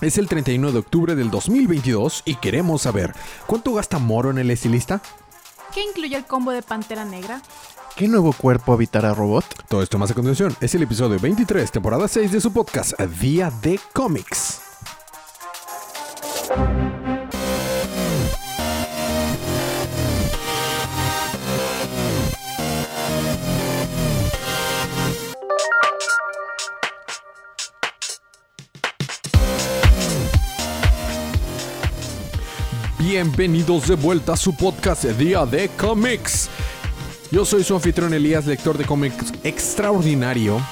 Es el 31 de octubre del 2022 y queremos saber, ¿cuánto gasta Moro en el estilista? ¿Qué incluye el combo de Pantera Negra? ¿Qué nuevo cuerpo habitará robot? Todo esto más a continuación es el episodio 23, temporada 6 de su podcast Día de Cómics. Bienvenidos de vuelta a su podcast Día de Cómics. Yo soy su anfitrión Elías, lector de cómics extraordinario.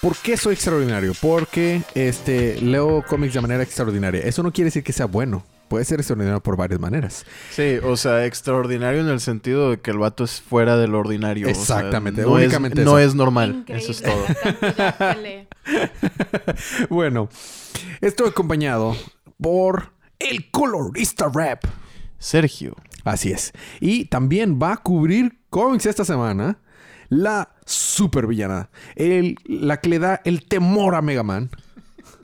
¿Por qué soy extraordinario? Porque este, leo cómics de manera extraordinaria. Eso no quiere decir que sea bueno. Puede ser extraordinario por varias maneras. Sí, o sea, extraordinario en el sentido de que el vato es fuera del ordinario. o sea, Exactamente, no, únicamente es, no eso. es normal. Increíble Eso es todo. Bueno, estoy acompañado por el colorista rap. Sergio. Así es. Y también va a cubrir cómics esta semana la supervillana. El, la que le da el temor a Mega Man.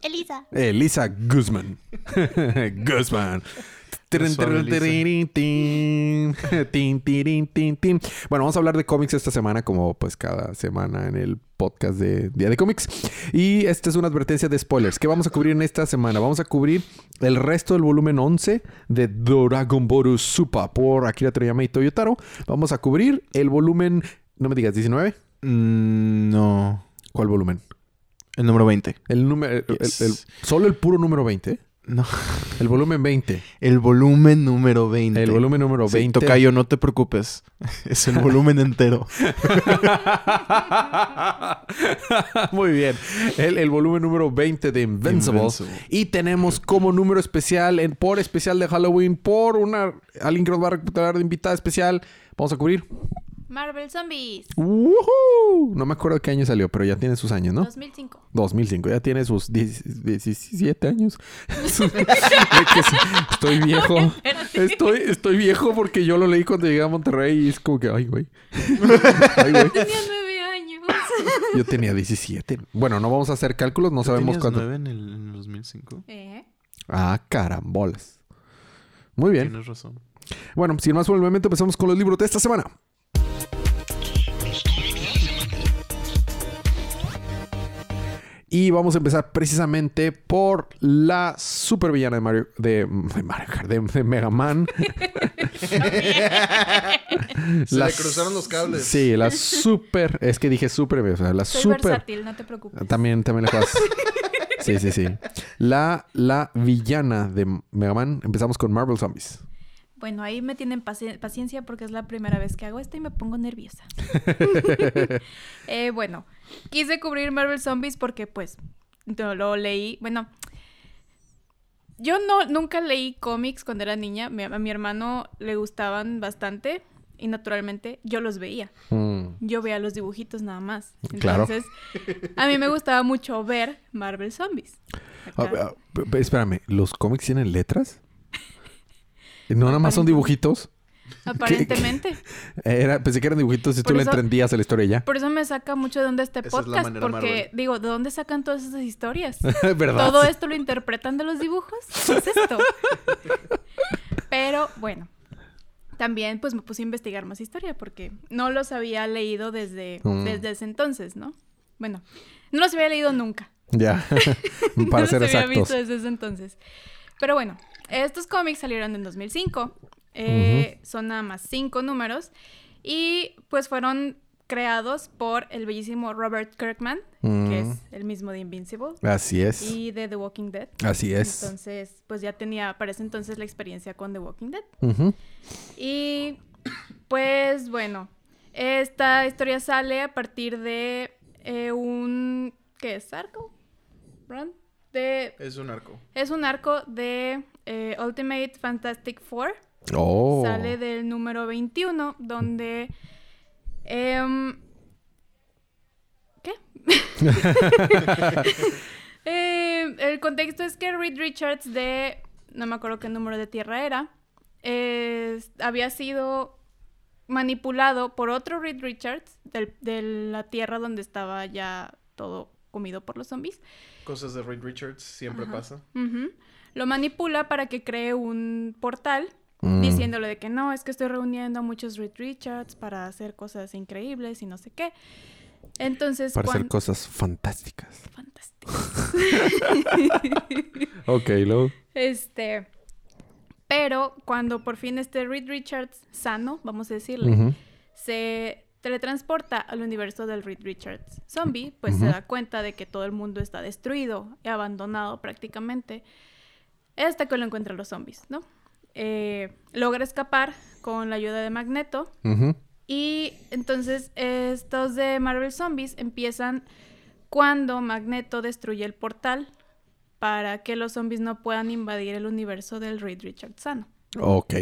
Elisa. Elisa Guzman. Guzman. Bueno, vamos a hablar de cómics esta semana, como pues cada semana en el podcast de Día de Cómics. Y esta es una advertencia de spoilers. ¿Qué vamos a cubrir en esta semana? Vamos a cubrir el resto del volumen 11 de Dragon Boru Super por Akira Toriyama y Toyotaro. Vamos a cubrir el volumen, no me digas, 19. Mm, no. ¿Cuál volumen? El número 20. El número, el- Yes. el- solo el puro número 20. No. El volumen 20. El volumen número 20. El volumen número Sí, 20. Tocayo, no te preocupes. Es el volumen entero. Muy bien. El, el volumen número 20 de Invincible. Invincible. Y tenemos como número especial, en, por especial de Halloween, por una alguien que nos va a recuperar de invitada especial. Vamos a cubrir. Marvel Zombies. ¡Woohoo! No me acuerdo qué año salió, pero ya tiene sus años, ¿no? 2005. 2005, ya tiene sus 10 17 años. Estoy viejo. Estoy, estoy viejo porque yo lo leí cuando llegué a Monterrey y es como que, ay, güey. Ay, güey. Tenía nueve años. Yo tenía 17. Bueno, no vamos a hacer cálculos, no sabemos ¿Tenías cuánto. nueve en el, en el 2005? Eh, Ah, carambolas. Muy bien. Tienes razón. Bueno, sin más por el momento, empezamos con los libros de esta semana. Y vamos a empezar precisamente por la supervillana de Mario... De, de Mario Kart, de, de Mega Man. Se La le cruzaron los cables. Sí, la super... Es que dije super, o sea, la soy super... versátil, no te preocupes. También, también le juegas. Sí, sí, sí. La, la villana de Mega Man. Empezamos con Marvel Zombies. Bueno, ahí me tienen paci- paciencia porque es la primera vez que hago esto y me pongo nerviosa. Eh, bueno, quise cubrir Marvel Zombies porque pues no lo leí. Bueno, yo no nunca leí cómics cuando era niña. Mi- a mi hermano le gustaban bastante y naturalmente yo los veía. Mm, Yo veía los dibujitos nada más. Claro. Entonces, a mí me gustaba mucho ver Marvel Zombies. ah, ah, espérame, ¿los cómics tienen letras? ¿No nada más son dibujitos? Aparentemente. Era, pensé que eran dibujitos y Por tú le entendías a la historia ya. Por eso me saca mucho de dónde este Esa podcast. porque Marvel. digo, ¿de dónde sacan todas esas historias? ¿Verdad? ¿Todo esto lo interpretan de los dibujos? ¿Qué es esto? Pero bueno, también pues me puse a investigar más historia porque no los había leído desde, Mm. desde ese entonces, ¿no? Bueno, no los había leído nunca. Ya. no Para los ser había exactos. visto desde ese entonces. Pero bueno, estos cómics salieron en 2005. eh, Son nada más cinco números. Y pues fueron creados por el bellísimo Robert Kirkman, Mm. que es el mismo de Invincible Así es. y de The Walking Dead. Así es. Entonces, pues ya tenía para ese entonces la experiencia con The Walking Dead. Y pues bueno, esta historia sale a partir de eh, un... ¿Qué es? ¿Arco? ¿Run? De, Es un arco. es un arco de eh, Ultimate Fantastic Four. Oh. Sale del número 21, donde... em, ¿Qué? Eh, el contexto es que Reed Richards de... No me acuerdo qué número de tierra era. había sido manipulado por otro Reed Richards del- de la tierra donde estaba ya todo comido por los zombies. Cosas de Reed Richards siempre Ajá. pasa. Lo manipula para que cree un portal Mm. diciéndole de que no, es que estoy reuniendo a muchos Reed Richards para hacer cosas increíbles y no sé qué. Entonces, Para hacer cosas fantásticas. Fantástico. Ok, luego. Este, pero cuando por fin este Reed Richards sano, vamos a decirle, se teletransporta al universo del Reed Richards zombie, pues se da cuenta de que todo el mundo está destruido y abandonado prácticamente, hasta que lo encuentran los zombies, ¿no? Eh, logra escapar con la ayuda de Magneto y entonces estos de Marvel Zombies empiezan cuando Magneto destruye el portal para que los zombies no puedan invadir el universo del Reed Richards sano. Ok.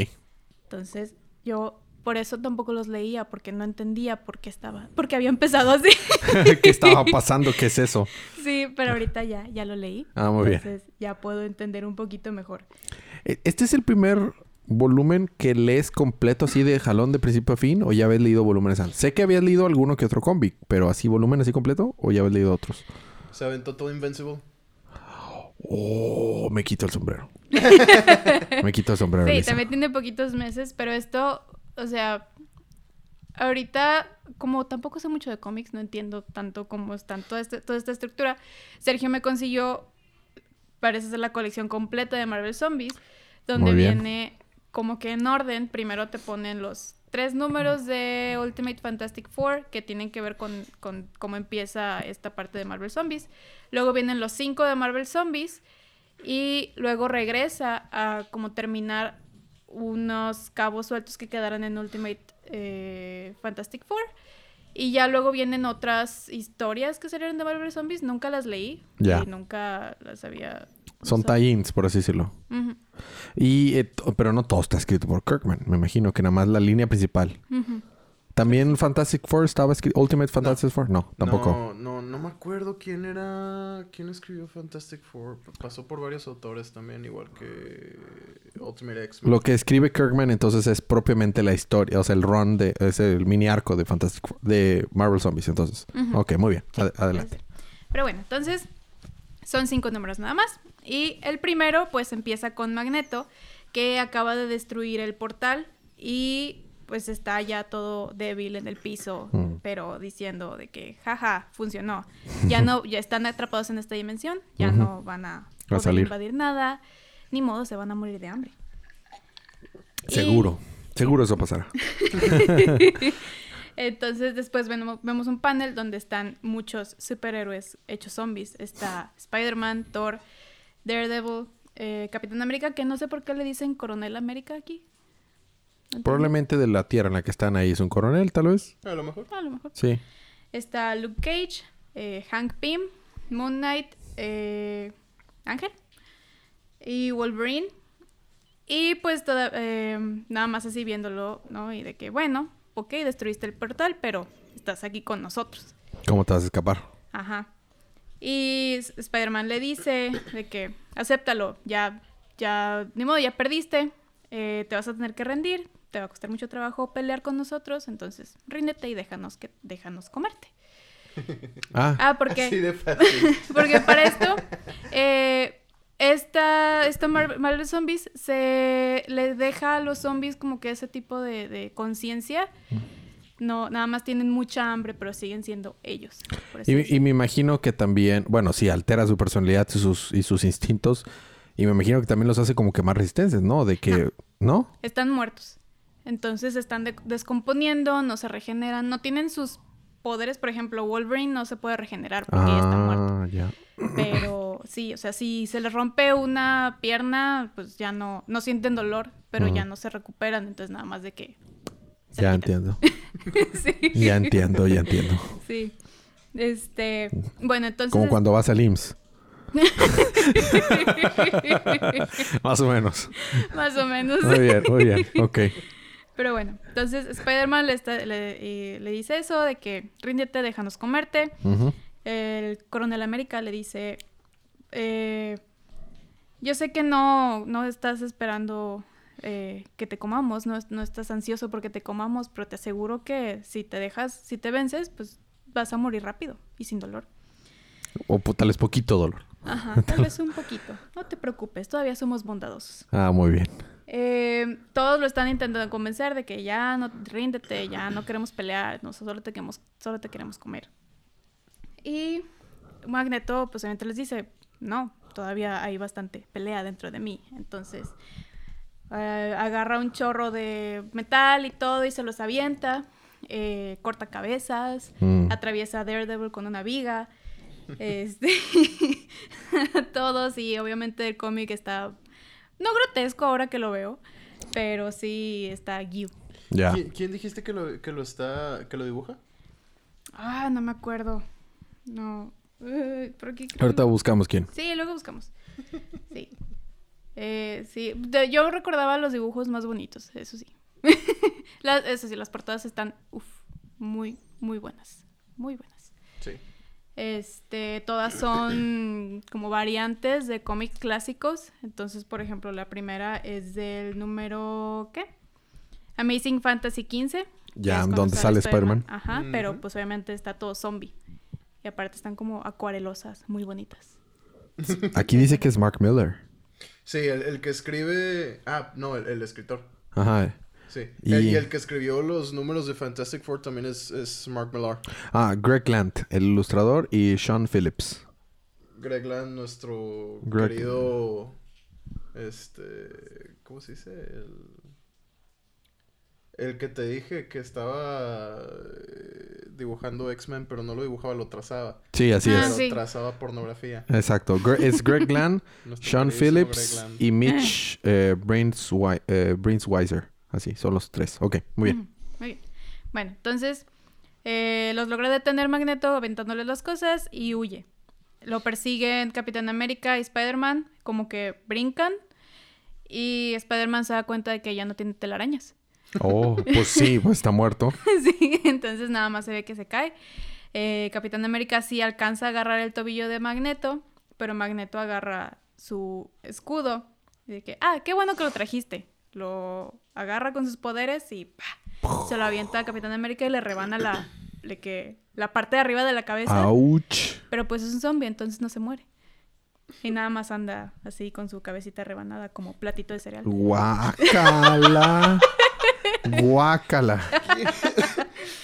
Entonces, yo por eso tampoco los leía, porque no entendía por qué estaba, porque había empezado así. ¿Qué estaba pasando? ¿Qué es eso? sí, pero ahorita ya, ya lo leí. Ah, muy bien. Entonces ya puedo entender un poquito mejor. E- ¿Este es el primer volumen que lees completo así de jalón de principio a fin o ya habías leído volúmenes antes? Sé que habías leído alguno que otro cómic, pero así volumen así completo o ya habías leído otros. ¿Se aventó todo Invincible? Oh, me quito el sombrero. me quito el sombrero. Sí, Lisa. también tiene poquitos meses, pero esto, o sea, ahorita, como tampoco sé mucho de cómics, no entiendo tanto cómo están toda, este- toda esta estructura. Sergio me consiguió, parece ser la colección completa de Marvel Zombies, donde viene como que en orden, primero te ponen los tres números de Ultimate Fantastic Four que tienen que ver con, con cómo empieza esta parte de Marvel Zombies. Luego vienen los cinco de Marvel Zombies y luego regresa a como terminar unos cabos sueltos que quedaron en Ultimate eh, Fantastic Four. Y ya luego vienen otras historias que salieron de Marvel Zombies. Nunca las leí. Ya. Y nunca las había... Son tie-ins, por así decirlo. Ujú, Y, eh, pero no todo está escrito por Kirkman. Me imagino que nada más la línea principal. ujú. ¿También Fantastic Four estaba escrito? ¿Ultimate Fantastic Four? No, tampoco. No, no, no me acuerdo quién era. ¿Quién escribió Fantastic Four? Pasó por varios autores también, igual que Ultimate X-Men. Lo que escribe Kirkman entonces es propiamente la historia, o sea, el run de, es el mini arco de Fantastic Four- de Marvel Zombies, entonces. Ok, muy bien. Sí, Ad- adelante. Pero bueno, entonces son cinco números nada más. Y el primero pues empieza con Magneto, que acaba de destruir el portal y pues está ya todo débil en el piso, Mm. pero diciendo de que jaja, funcionó. Ya no, ya están atrapados en esta dimensión, ya no van a poder salir. invadir nada, ni modo, se van a morir de hambre. Y- Seguro. Seguro eso pasará. Entonces después vemos, vemos un panel donde están muchos superhéroes hechos zombies. Está Spider-Man, Thor, Daredevil, eh, Capitán América, que no sé por qué le dicen Coronel América aquí. Probablemente de la tierra en la que están ahí es un coronel, tal vez. A lo mejor. A lo mejor. Sí. Está Luke Cage, eh, Hank Pym, Moon Knight, eh, Ángel y Wolverine. Y pues toda- eh, nada más así viéndolo, ¿no? Y de que, bueno, ok, destruiste el portal, pero estás aquí con nosotros. ¿Cómo te vas a escapar? Ajá. Y Spider-Man le dice de que acéptalo, ya, ya, ni modo, ya perdiste, eh, te vas a tener que rendir, te va a costar mucho trabajo pelear con nosotros, entonces ríndete y déjanos que, déjanos comerte. Ah, Ah, Así porque, de fácil. porque para esto, eh, esta, esta Mar- Marvel Zombies se le deja a los zombies como que ese tipo de, de conciencia. No, nada más tienen mucha hambre, pero siguen siendo ellos. así y, y me imagino que también, bueno, sí, altera su personalidad y sus, y sus instintos. Y me imagino que también los hace como que más resistentes, ¿no? De que, ¿no? Están muertos. Entonces están de- descomponiendo, no se regeneran, no tienen sus poderes. Por ejemplo, Wolverine no se puede regenerar porque ya está muerto. Ah, ya. Pero sí, o sea, si se les rompe una pierna, pues ya no, no sienten dolor, pero ya no se recuperan. Entonces nada más de que... se Ya quitan. entiendo. sí. Ya entiendo, ya entiendo. Sí. Este, bueno, entonces... Como cuando vas al IMSS. Más o menos. Más o menos. Muy bien, muy bien. Ok. Pero bueno, entonces Spider-Man le, está- le, dice eso de que ríndete, déjanos comerte. El coronel América le dice, eh, yo sé que no, no estás esperando eh, que te comamos, no, no estás ansioso porque te comamos, pero te aseguro que si te dejas, si te vences, pues vas a morir rápido y sin dolor. O tal vez poquito dolor. Ajá, tal vez un poquito. No te preocupes, todavía somos bondadosos. Ah, muy bien. Eh, todos lo están intentando convencer de que ya no ríndete, ya no queremos pelear, no, solo te queremos, solo te queremos comer. Y Magneto, pues obviamente les dice, no, todavía hay bastante pelea dentro de mí. Entonces, eh, agarra un chorro de metal y todo y se los avienta, eh, corta cabezas, Mm. atraviesa a Daredevil con una viga. Este, todos y obviamente el cómic está no grotesco ahora que lo veo, pero sí está Gyu. Ya. ¿Quién, quién dijiste que lo, que lo está, que lo dibuja? Ah, no me acuerdo. No. Por creo- Ahorita buscamos quién. Sí, luego buscamos. Sí. Eh, sí. De- yo recordaba los dibujos más bonitos, eso sí. las, eso sí, las portadas están uf, muy, muy buenas. Muy buenas. Sí. Este, todas son como variantes de cómics clásicos. Entonces, por ejemplo, la primera es del número ¿qué? Amazing Fantasy 15. que Ya, donde sale Spider-Man. Ajá, pero pues obviamente está todo zombie. Y aparte están como acuarelosas, muy bonitas. Aquí dice que es Mark Miller. Sí, el, el que escribe... Ah, no, el, el escritor. Ajá. Sí. Y- El- Y... el que escribió los números de Fantastic Four también es, es Mark Millar. Ah, Greg Land, el ilustrador, y Sean Phillips. Greg Land, nuestro Greg- querido... Este... ¿Cómo se dice? El... El que te dije que estaba eh, dibujando X-Men, pero no lo dibujaba, lo trazaba. Sí, así Ah, es. sí. trazaba pornografía. Exacto. Gre- es Greg Land, Sean Phillips Land. y Mitch eh, Brainswi- eh. Así, son los tres. Ok, muy bien. Muy bien. Bueno, entonces eh, los logra detener Magneto aventándoles las cosas y huye. Lo persiguen Capitán América y Spider-Man, como que brincan. Y Spider-Man se da cuenta de que ya no tiene telarañas. Oh, pues sí, pues está muerto. sí, entonces nada más se ve que se cae. Eh, Capitán América sí alcanza a agarrar el tobillo de Magneto, pero Magneto agarra su escudo. Y que, ah, qué bueno que lo trajiste. Lo agarra con sus poderes y ¡pah! se lo avienta a Capitán América y le rebana la, le que, la parte de arriba de la cabeza. Ouch. Pero pues es un zombie, entonces no se muere. Y nada más anda así con su cabecita rebanada como platito de cereal. Guácala. Guácala.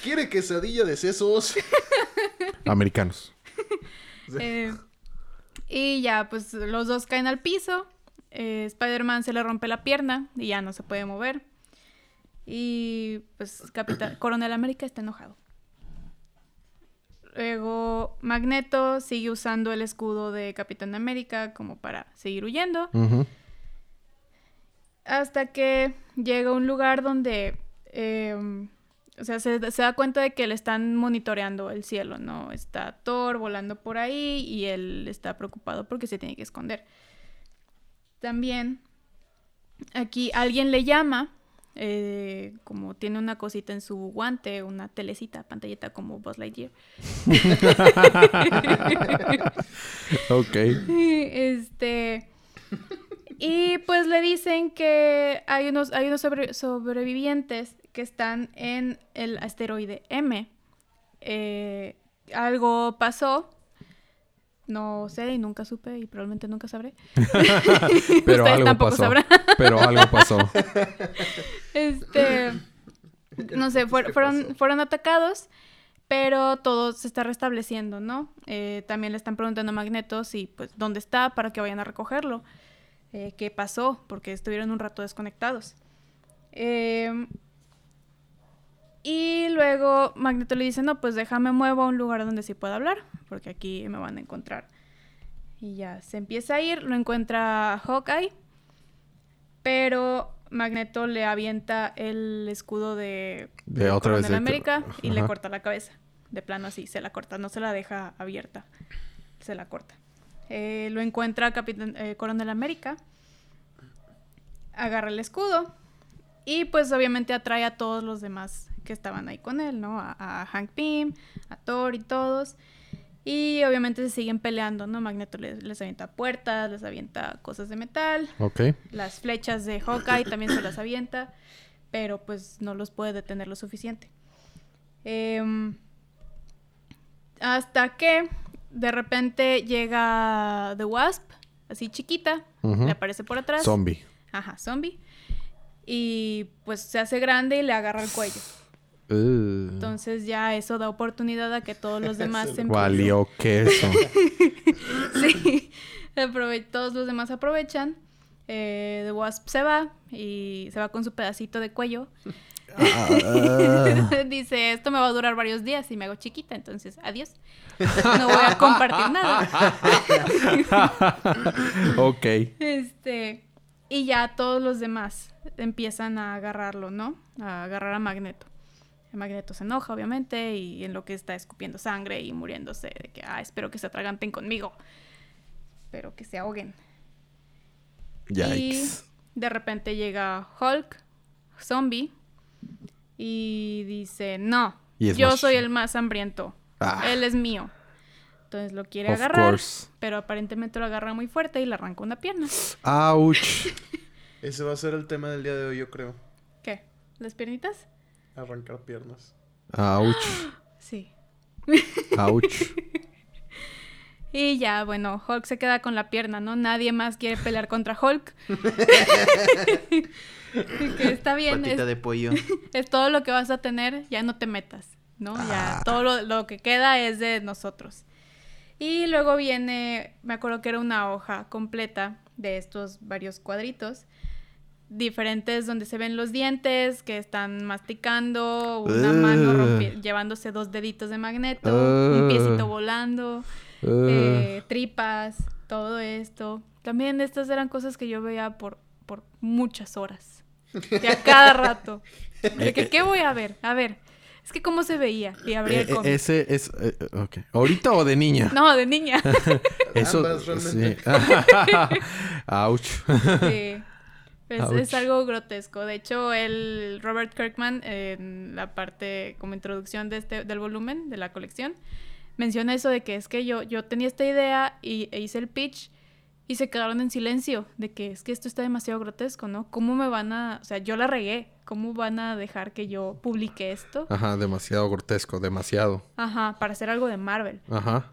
¿Quiere quesadilla de sesos? Americanos. Eh, y ya, pues los dos caen al piso. Eh, Spider-Man se le rompe la pierna y ya no se puede mover. Y pues Capitán Coronel América está enojado. Luego Magneto sigue usando el escudo de Capitán América como para seguir huyendo. Hasta que llega a un lugar donde, eh, o sea, se, se da cuenta de que le están monitoreando el cielo, ¿no? Está Thor volando por ahí y él está preocupado porque se tiene que esconder. También, aquí alguien le llama, eh, como tiene una cosita en su guante, una telecita, pantallita como Buzz Lightyear. Ok. Este. Y pues le dicen que hay unos, hay unos sobre- sobrevivientes que están en el asteroide M. Eh, algo pasó. No sé y nunca supe y probablemente nunca sabré. Pero Ustedes algo tampoco pasó. sabrán. Pero algo pasó. Este. No sé, fuer- ¿Qué fueron, fueron atacados, pero todo se está restableciendo, ¿no? Eh, también le están preguntando a Magneto si, pues, dónde está para que vayan a recogerlo. Eh, ¿Qué pasó? Porque estuvieron un rato desconectados. Eh, y luego Magneto le dice, no, pues déjame muevo a un lugar donde sí pueda hablar, porque aquí me van a encontrar. Y ya se empieza a ir, lo encuentra Hawkeye, pero Magneto le avienta el escudo de, De otra vez Coronel de- América y le corta la cabeza. De plano así, se la corta, no se la deja abierta, se la corta. Eh, lo encuentra Capitán, eh, Coronel América, agarra el escudo y pues obviamente atrae a todos los demás que estaban ahí con él, ¿no? A, a Hank Pym, a Thor y todos. Y obviamente se siguen peleando, ¿no? Magneto les, les avienta puertas, les avienta cosas de metal. Ok. Las flechas de Hawkeye también se las avienta, pero pues no los puede detener lo suficiente. Em, hasta que de repente llega The Wasp, así chiquita, le aparece por atrás. Zombie. Ajá, zombie. Y pues se hace grande y le agarra el cuello. Uh, Entonces ya eso da oportunidad a que todos los demás se valió queso. Sí, aprove- todos los demás aprovechan. Eh, The Wasp se va y se va con su pedacito de cuello. Ah, Dice, esto me va a durar varios días y me hago chiquita, entonces adiós. No voy a compartir nada. ok. Este, y ya todos los demás empiezan a agarrarlo, ¿no? A agarrar a Magneto. El Magneto se enoja, obviamente, y en lo que está escupiendo sangre y muriéndose de que, ah, espero que se atraganten conmigo. Pero que se ahoguen. Y Yikes. de repente llega Hulk, zombie, y dice, no, Y yo más- soy el más hambriento. Ah. Él es mío. Entonces lo quiere Of agarrar, course. pero aparentemente lo agarra muy fuerte y le arranca una pierna. Ouch. Ese va a ser el tema del día de hoy, yo creo. ¿Qué? ¿Las piernitas? Arrancar piernas. Ouch. Sí. Ouch. Y ya, bueno, Hulk se queda con la pierna, ¿no? Nadie más quiere pelear contra Hulk. que está bien, Patita es, de pollo. es todo lo que vas a tener, ya no te metas, ¿no? Ya Ah. todo lo, lo que queda es de nosotros. Y luego viene, me acuerdo que era una hoja completa de estos varios cuadritos diferentes donde se ven los dientes que están masticando, una mano rompi- llevándose dos deditos de magneto, un Ugh. piecito volando, Uh, eh, tripas, todo esto. También estas eran cosas que yo veía por, por muchas horas. De a cada rato. De que, ¿qué voy a ver? A ver. Es que cómo se veía. Y abría el eh, cómic. ese es. eh, ok. ¿Ahorita o de niña? No, de niña. Eso. Ambas, realmente. sí. Ouch. Sí. Es, es algo grotesco. De hecho, el Robert Kirkman, en la parte como introducción de este, del volumen, de la colección, menciona eso de que es que yo, yo tenía esta idea y e hice el pitch y se quedaron en silencio de que es que esto está demasiado grotesco, ¿no? ¿Cómo me van a, o sea, yo la regué, ¿cómo van a dejar que yo publique esto? Ajá, demasiado grotesco, demasiado. Ajá, para hacer algo de Marvel. Ajá.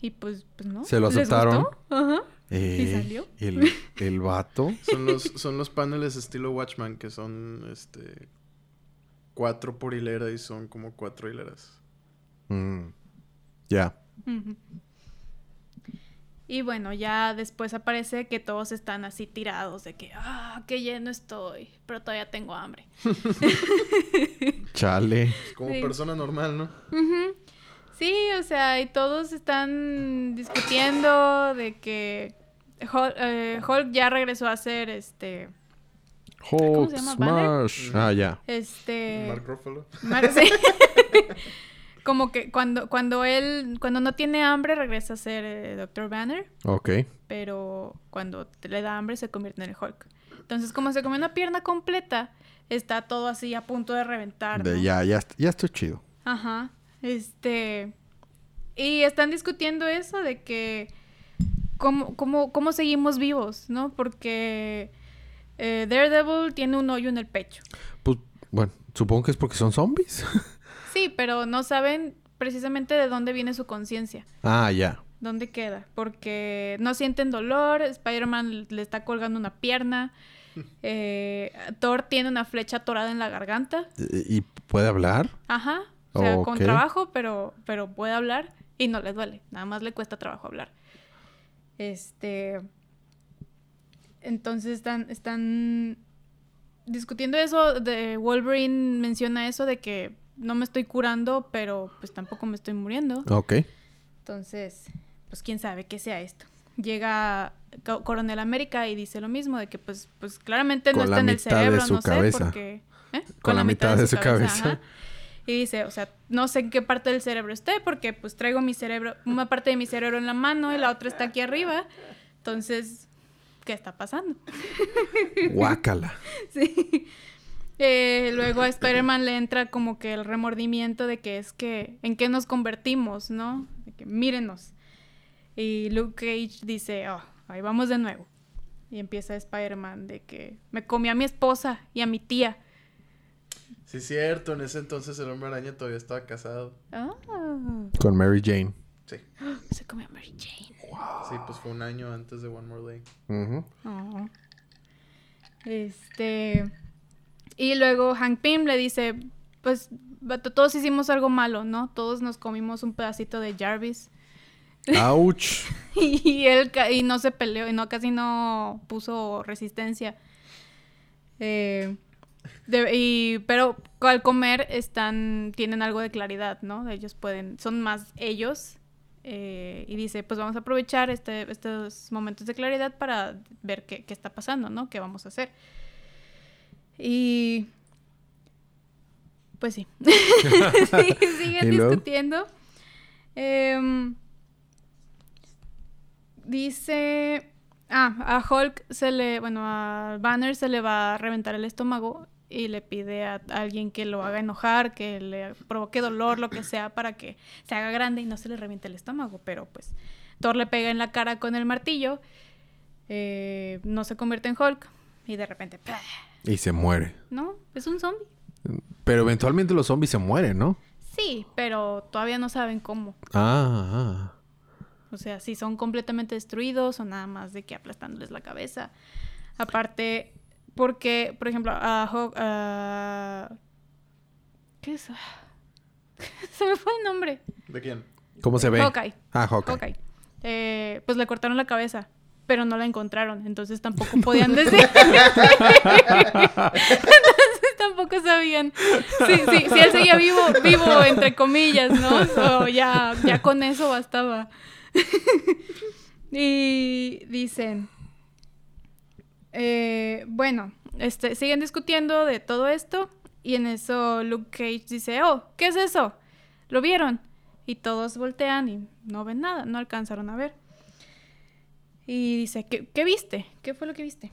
Y pues, pues no. ¿Se lo ¿Les aceptaron? gustó? Ajá. Eh, salió? El, el vato. Son los, son los paneles estilo Watchman, que son este cuatro por hilera y son como cuatro hileras. Mm, Ya. Y bueno, ya después aparece que todos están así tirados de que, ah, qué lleno estoy, pero todavía tengo hambre. Chale. Como Sí. persona normal, ¿no? Sí, o sea, y todos están discutiendo de que Hulk, eh, Hulk ya regresó a ser este, Hulk se llama? ¿Banner? Smash. Ah, ya. este, Mark Ruffalo. Mar- sí. Como que cuando, cuando él, cuando no tiene hambre regresa a ser eh, Dr. Banner. Ok. pero cuando le da hambre se convierte en el Hulk. Entonces, como se comió una pierna completa, está todo así a punto de reventar. De, ¿no? ya, ya, ya estoy chido. Ajá. Este. Y están discutiendo eso de que. ¿Cómo, cómo, cómo seguimos vivos, no? Porque eh, Daredevil tiene un hoyo en el pecho. Pues, bueno, supongo que es porque son zombies. Sí, pero no saben precisamente de dónde viene su conciencia. ah, ya. ¿Dónde queda? Porque no sienten dolor, Spider-Man le está colgando una pierna, eh, Thor tiene una flecha atorada en la garganta, ¿Y puede hablar? ajá, o sea, con trabajo, pero, pero puede hablar y no le duele, nada más le cuesta trabajo hablar. Este, entonces están, están discutiendo eso, de Wolverine menciona eso de que no me estoy curando, pero pues tampoco me estoy muriendo. Ok. Entonces, pues quién sabe qué sea esto. Llega Co- Coronel América y dice lo mismo, de que pues, pues claramente no Con está en el mitad de cerebro, su no sé, cabeza. porque... ¿eh? Con la mitad de su cabeza. Y dice, o sea, no sé en qué parte del cerebro esté, porque pues traigo mi cerebro, una parte de mi cerebro en la mano y la otra está aquí arriba. Entonces, ¿qué está pasando? Guácala. Sí. Eh, luego a Spider-Man le entra como que el remordimiento de que es que en qué nos convertimos, ¿no? De que mírenos. Y Luke Cage dice, oh, ahí vamos de nuevo. Y empieza Spider-Man de que me comí a mi esposa y a mi tía. Sí, cierto. En ese entonces el hombre araña todavía estaba casado. Ah, Con Mary Jane. Sí. se comió a Mary Jane. Sí, pues fue un año antes de One More Day. Oh. Este. Y luego Hank Pym le dice: Pues todos hicimos algo malo, ¿no? Todos nos comimos un pedacito de Jarvis. Ouch. Y él ca- y no se peleó, y no casi no puso resistencia. Eh, de- y, pero al comer están, tienen algo de claridad, ¿no? Ellos pueden, son más ellos. eh, y dice, pues vamos a aprovechar este, estos momentos de claridad para ver qué, qué está pasando, ¿no? ¿Qué vamos a hacer? Y... Pues sí. Sí, siguen discutiendo. Em, dice... Ah, a Hulk se le... Bueno, a Banner se le va a reventar el estómago y le pide a, alguien que lo haga enojar, que le provoque dolor, lo que sea, para que se haga grande y no se le reviente el estómago. Pero pues Thor le pega en la cara con el martillo, eh, no se convierte en Hulk y de repente... ¡pah! Y se muere. No, es un zombie. Pero eventualmente los zombies se mueren, ¿no? Sí, pero todavía no saben cómo. Ah, ah. O sea, si son completamente destruidos o nada más de que aplastándoles la cabeza. Aparte, porque, por ejemplo, a Hawk- a- ¿Qué es? Se me fue el nombre. ¿De quién? ¿Cómo se ve? Hawkeye. Ah, Hawkeye. Hawkeye. Eh, pues le cortaron la cabeza, pero no la encontraron. Entonces tampoco podían decir. entonces tampoco sabían. Sí, sí, si él seguía vivo, vivo, entre comillas, ¿no? So, ya, ya con eso bastaba. y dicen. Eh, bueno, este, siguen discutiendo de todo esto. Y en eso Luke Cage dice: Oh, ¿qué es eso? ¿Lo vieron? Y todos voltean y no ven nada, no alcanzaron a ver. Y dice, ¿qué, qué viste? ¿Qué fue lo que viste?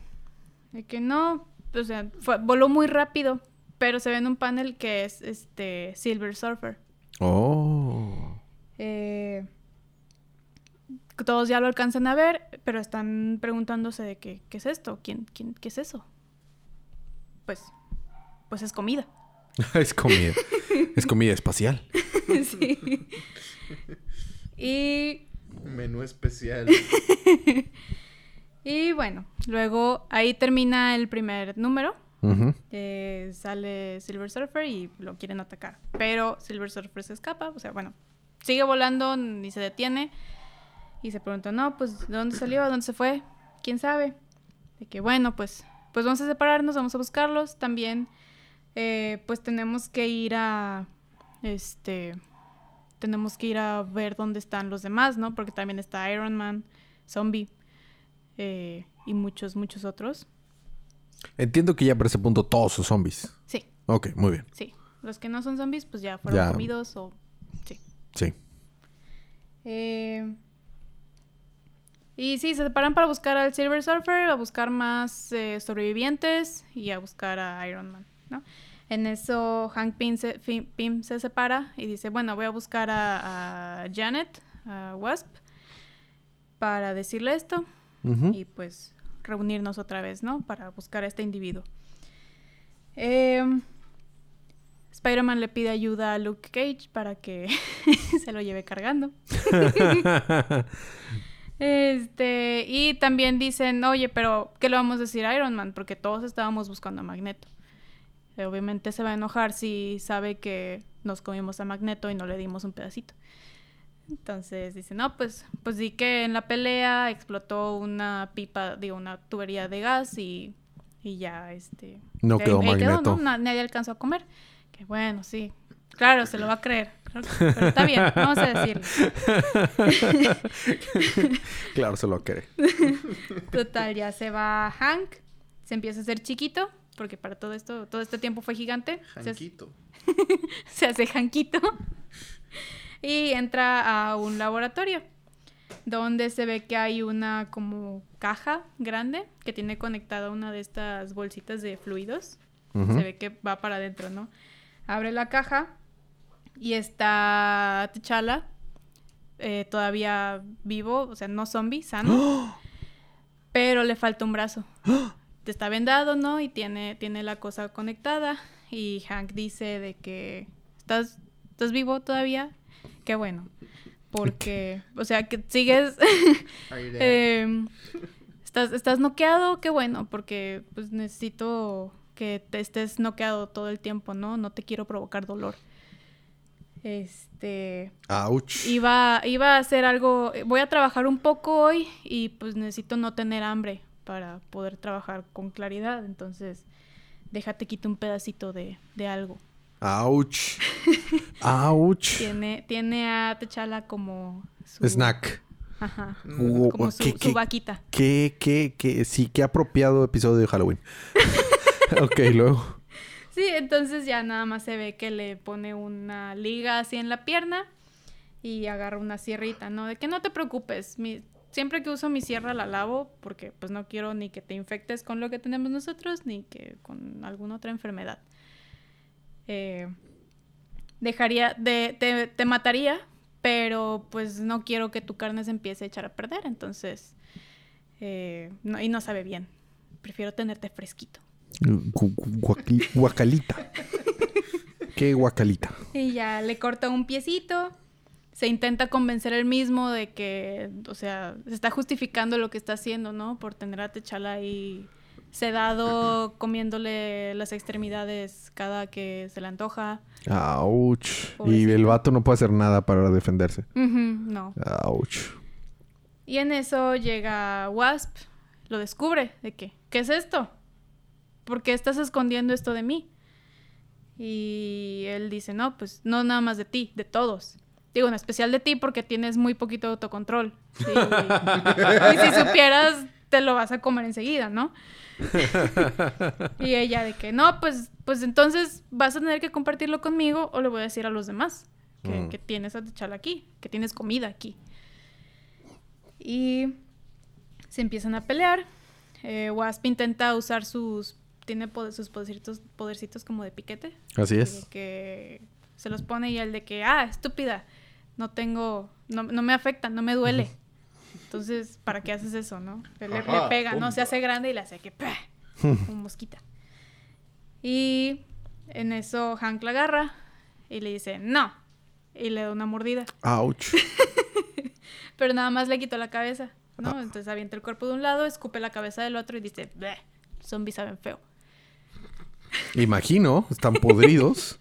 De que no, o sea, fue- voló muy rápido, pero se ve en un panel que es este Silver Surfer. Oh. Eh, todos ya lo alcanzan a ver, pero están preguntándose de qué, qué es esto, ¿Quién, quién, qué es eso. Pues, pues es comida. es comida. es comida espacial. sí. Y Menú especial. Y bueno, luego ahí termina el primer número. Eh, sale Silver Surfer y lo quieren atacar. Pero Silver Surfer se escapa. O sea, bueno, sigue volando, ni se detiene. Y se pregunta, no, pues, ¿de dónde salió? ¿De dónde se fue? ¿Quién sabe? De que, bueno, pues, pues vamos a separarnos, vamos a buscarlos. También, eh, pues tenemos que ir a, este, tenemos que ir a ver dónde están los demás, ¿no? Porque también está Iron Man, Zombie eh, y muchos, muchos otros. Entiendo que ya por ese punto todos son zombies. Sí, Ok, muy bien. sí. Los que no son zombies, pues ya fueron Ya. comidos o... Sí. Sí. Eh, y sí, se separan para buscar al Silver Surfer, a buscar más eh, sobrevivientes y a buscar a Iron Man, ¿no? En eso Hank Pym se, Fi- Pym se separa y dice, bueno, voy a buscar a, a Janet, a Wasp, para decirle esto y pues reunirnos otra vez, ¿no? Para buscar a este individuo. Em, Spider-Man le pide ayuda a Luke Cage para que se lo lleve cargando. Este, y también dicen, oye, pero ¿qué le vamos a decir a Iron Man? Porque todos estábamos buscando a Magneto. Eh, Obviamente se va a enojar si sabe que nos comimos a Magneto y no le dimos un pedacito. Entonces dice, no, pues, pues di que en la pelea explotó una pipa, digo, una tubería de gas y, y ya, este... No quedó Magneto. ¿no? Na- Nadie alcanzó a comer. Que bueno, sí. Claro, se lo va a creer. Pero está bien, vamos a decirle. claro, se lo quiere. Total, ya se va Hank, se empieza a hacer chiquito, porque para todo esto, todo este tiempo fue gigante. Se, Janquito. se hace Hanquito. Y entra a un laboratorio donde se ve que hay una como caja grande que tiene conectada una de estas bolsitas de fluidos. Se ve que va para adentro, ¿no? Abre la caja y está T'Challa eh, todavía vivo, o sea, no zombie, sano. Pero le falta un brazo. Está vendado, ¿no? Y tiene, tiene la cosa conectada. Y Hank dice de que estás, estás vivo todavía. Qué bueno. Porque, o sea, que sigues... eh, estás, estás noqueado, qué bueno, porque pues necesito que te estés noqueado todo el tiempo, ¿no? No te quiero provocar dolor. Este... Ouch. Iba, iba a hacer algo, voy a trabajar un poco hoy y pues necesito no tener hambre para poder trabajar con claridad. Entonces, déjate quito un pedacito de, de algo. Ouch. Ouch. Tiene, tiene a T'Challa como su... Snack. Ajá. Como su, ¿qué- su vaquita. Qué, qué, qué, sí, qué apropiado episodio de Halloween. ok, luego. Sí, entonces ya nada más se ve que le pone una liga así en la pierna y agarra una sierrita, ¿no? De que no te preocupes, mi- siempre que uso mi sierra la lavo porque pues no quiero ni que te infectes con lo que tenemos nosotros ni que con alguna otra enfermedad. Eh, dejaría, de, te, te mataría, pero pues no quiero que tu carne se empiece a echar a perder, entonces... eh, y no sabe bien. Prefiero tenerte fresquito. Gu- Guacalita. qué guacalita. Y ya le corta un piecito. Se intenta convencer él mismo de que, o sea, se está justificando lo que está haciendo, ¿no? Por tener a Techala ahí sedado, comiéndole las extremidades cada que se le antoja. Ouch. Y el vato no puede hacer nada para defenderse. No. Ouch. Y en eso llega Wasp, lo descubre, de que, ¿qué es esto? ¿Por qué estás escondiendo esto de mí? Y él dice, no, pues no nada más de ti, de todos. Digo, en especial de ti porque tienes muy poquito autocontrol. Sí. y si supieras, te lo vas a comer enseguida, ¿no? y ella de que, no, pues, pues entonces vas a tener que compartirlo conmigo o le voy a decir a los demás que, Mm. que tienes a T'Challa aquí, que tienes comida aquí. Y se empiezan a pelear. Eh, Wasp intenta usar sus. Tiene poder- sus podercitos, podercitos como de piquete. Así es. que se los pone y el de que, ah, estúpida, no tengo. No, no me afecta, no me duele. Entonces, ¿para qué haces eso, no? Le, le pega, ¿no? Se hace grande y le hace que. ¡pah! Como mosquita. Y en eso Hank la agarra y le dice, no. Y le da una mordida. Ouch. Pero nada más le quitó la cabeza, ¿no? Entonces avienta el cuerpo de un lado, escupe la cabeza del otro y dice, "Bleh, zombies saben feo. Imagino, están podridos.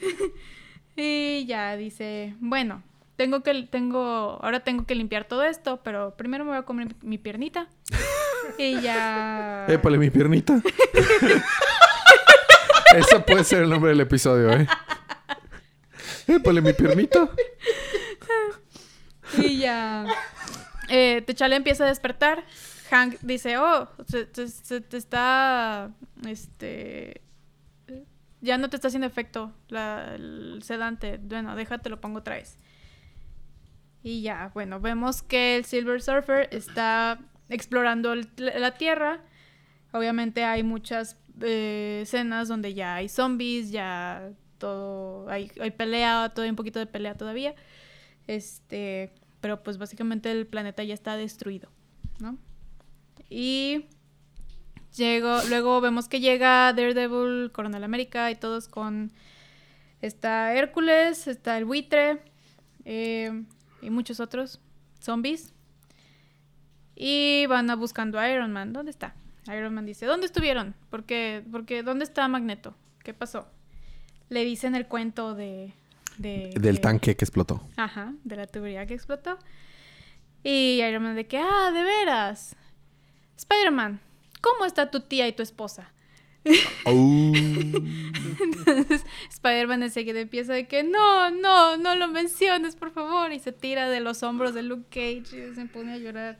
Y ya dice, bueno, tengo que, tengo, ahora tengo que limpiar todo esto, pero primero me voy a comer mi piernita. Y ya... Épale mi piernita. Ese puede ser el nombre del episodio, ¿eh? Épale mi piernita. Y ya... Eh, T'Challa empieza a despertar. Hank dice, oh, se, te está... Este... Ya no te está haciendo efecto la, el sedante. Bueno, déjate, lo pongo otra vez. Y ya, bueno, vemos que el Silver Surfer está explorando la Tierra. Obviamente hay muchas eh, escenas donde ya hay zombies, ya todo, hay, hay pelea, todo hay un poquito de pelea todavía. Este, pero pues básicamente el planeta ya está destruido, ¿no? Y llego, luego vemos que llega Daredevil, Coronel América y todos con está Hércules, está el buitre eh, y muchos otros zombies. Y van a buscando a Iron Man. ¿Dónde está? Iron Man dice, ¿dónde estuvieron? ¿Por qué? Porque, ¿dónde está Magneto? ¿Qué pasó? Le dicen el cuento de... de Del que- tanque que explotó. Ajá, de la tubería que explotó. Y Iron Man de que, ah, de veras. Spider-Man, ¿cómo está tu tía y tu esposa? Oh. Entonces Spider-Man enseguida empieza de que, no, no, no lo menciones, por favor. Y se tira de los hombros de Luke Cage y se pone a llorar.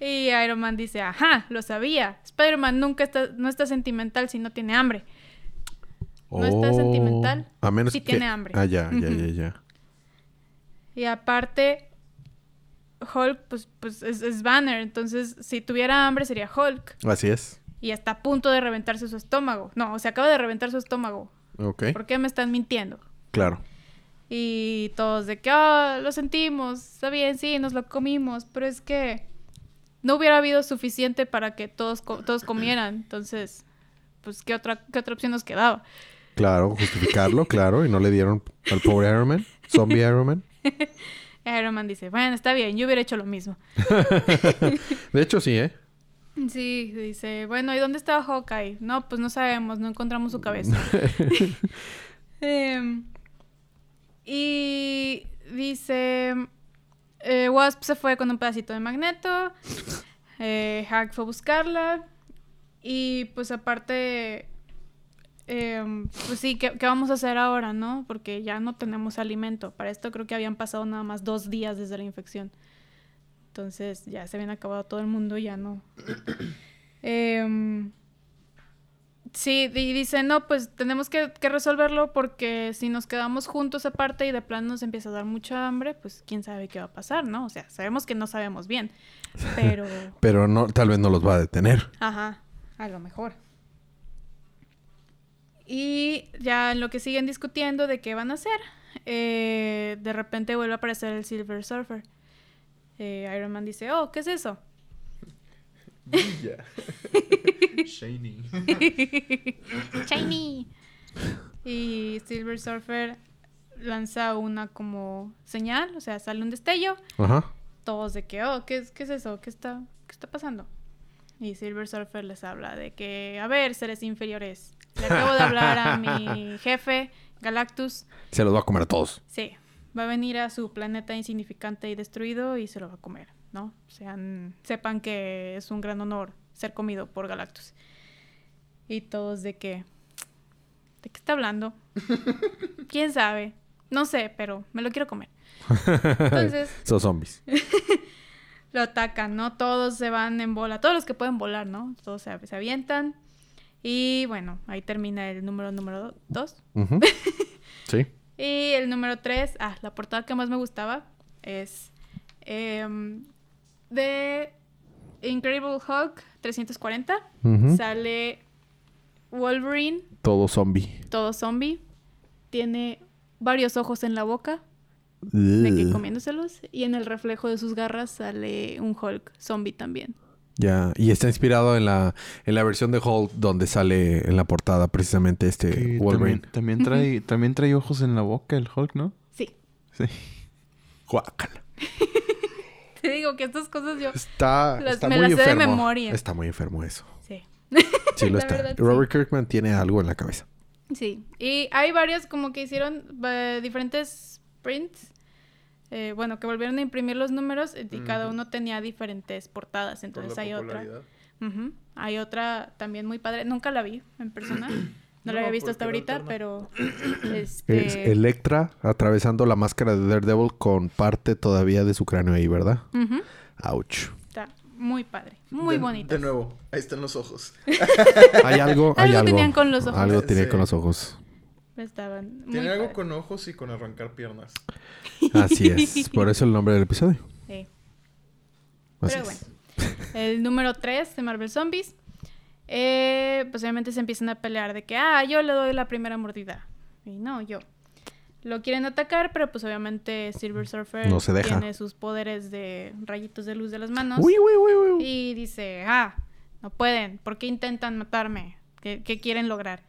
Y, y Iron Man dice, ajá, lo sabía. Spider-Man nunca está, no está sentimental si no tiene hambre. No está Oh. sentimental, A menos que... tiene hambre. Ah, ya, ya, ya, ya. Y aparte, Hulk, pues, pues es, es Banner. Entonces, si tuviera hambre, sería Hulk. Así es. Y está a punto de reventarse su estómago. No, o sea, acaba de reventar su estómago. Ok. ¿Por qué me están mintiendo? Claro. Y todos de que, ah, lo sentimos, está bien, sí, nos lo comimos, pero es que no hubiera habido suficiente para que todos, co- todos comieran. Entonces, pues, ¿qué otra, ¿qué otra opción nos quedaba? Claro, justificarlo, claro. Y no le dieron al pobre Iron Man. Zombie Iron Man. Iron Man dice, bueno, está bien, yo hubiera hecho lo mismo. De hecho, sí, ¿eh? Sí, dice, bueno, ¿y dónde estaba Hawkeye? No, pues no sabemos, no encontramos su cabeza. Em, y dice, eh, Wasp se fue con un pedacito de magneto, eh, Hack fue a buscarla y pues aparte, em, pues sí, ¿qué, ¿qué vamos a hacer ahora, no? Porque ya no tenemos alimento. Para esto creo que habían pasado nada más dos días desde la infección. Entonces ya se habían acabado todo el mundo, ya no. Em, sí, y dice, no, pues tenemos que, que resolverlo porque si nos quedamos juntos aparte y de plano nos empieza a dar mucha hambre, pues quién sabe qué va a pasar, ¿no? O sea, sabemos que no sabemos bien, pero... Pero no, tal vez no los va a detener. Ajá, a lo mejor. Y ya en lo que siguen discutiendo de qué van a hacer, eh, de repente vuelve a aparecer el Silver Surfer. Eh, Iron Man dice, oh, ¿qué es eso? Brilla. Shiny. Shiny. Y Silver Surfer lanza una como señal, o sea, sale un destello. Ajá. Todos de que, oh, ¿qué es, qué es eso? ¿Qué está, ¿Qué está pasando? Y Silver Surfer les habla de que, a ver, seres inferiores, le acabo de hablar a mi jefe, Galactus. Se los va a comer a todos. Sí, va a venir a su planeta insignificante y destruido y se lo va a comer, ¿no? Sean, sepan que es un gran honor ser comido por Galactus. Y todos de que... ¿De qué está hablando? ¿Quién sabe? No sé, pero me lo quiero comer. Entonces Son zombies. lo atacan, ¿no? Todos se van en bola, todos los que pueden volar, ¿no? Todos se, se avientan. Y bueno, ahí termina el número número 2. Ujú. Sí. Y el número 3, ah, la portada que más me gustaba es em, de Incredible Hulk 340. Ujú. Sale Wolverine, Todo zombie. todo zombie. Tiene varios ojos en la boca, de que comiéndoselos. Y en el reflejo de sus garras sale un Hulk zombie también. Ya, y está inspirado en la, en la versión de Hulk donde sale en la portada precisamente este Que Wolverine. También, también trae, también trae ojos en la boca el Hulk, ¿no? Sí. Sí. Guácala. Te digo que estas cosas yo... Está, Las- está me muy las sé de enfermo. memoria. Está muy enfermo eso. Sí. Sí, lo La está. verdad, sí. Robert Kirkman tiene algo en la cabeza. Sí, y hay varios como que hicieron eh, diferentes prints. Eh, bueno, que volvieron a imprimir los números eh, y cada uno tenía diferentes portadas. Por Entonces hay otra. Hay otra también muy padre. Nunca la vi en persona. No, la había visto hasta ahorita, pero este Es Electra atravesando la máscara de Daredevil con parte todavía de su cráneo ahí, ¿verdad? ujú, Ouch. está muy padre, muy bonito. De nuevo, ahí están los ojos. Hay algo, hay Algo algo. tenían con los ojos. Algo tenía Sí. con los ojos. Estaban muy Tiene algo con ojos y con arrancar piernas. Así es. Por eso el nombre del episodio. Sí. Así Pero es. bueno. El número 3 de Marvel Zombies. eh, pues obviamente se empiezan a pelear de que, ah, yo le doy la primera mordida. Y no, yo. Lo quieren atacar, pero pues obviamente Silver Surfer No se deja. tiene sus poderes de rayitos de luz de las manos. Uy, uy, uy, uy. Y dice, ah, no pueden. ¿Por qué intentan matarme? ¿Qué, qué quieren lograr?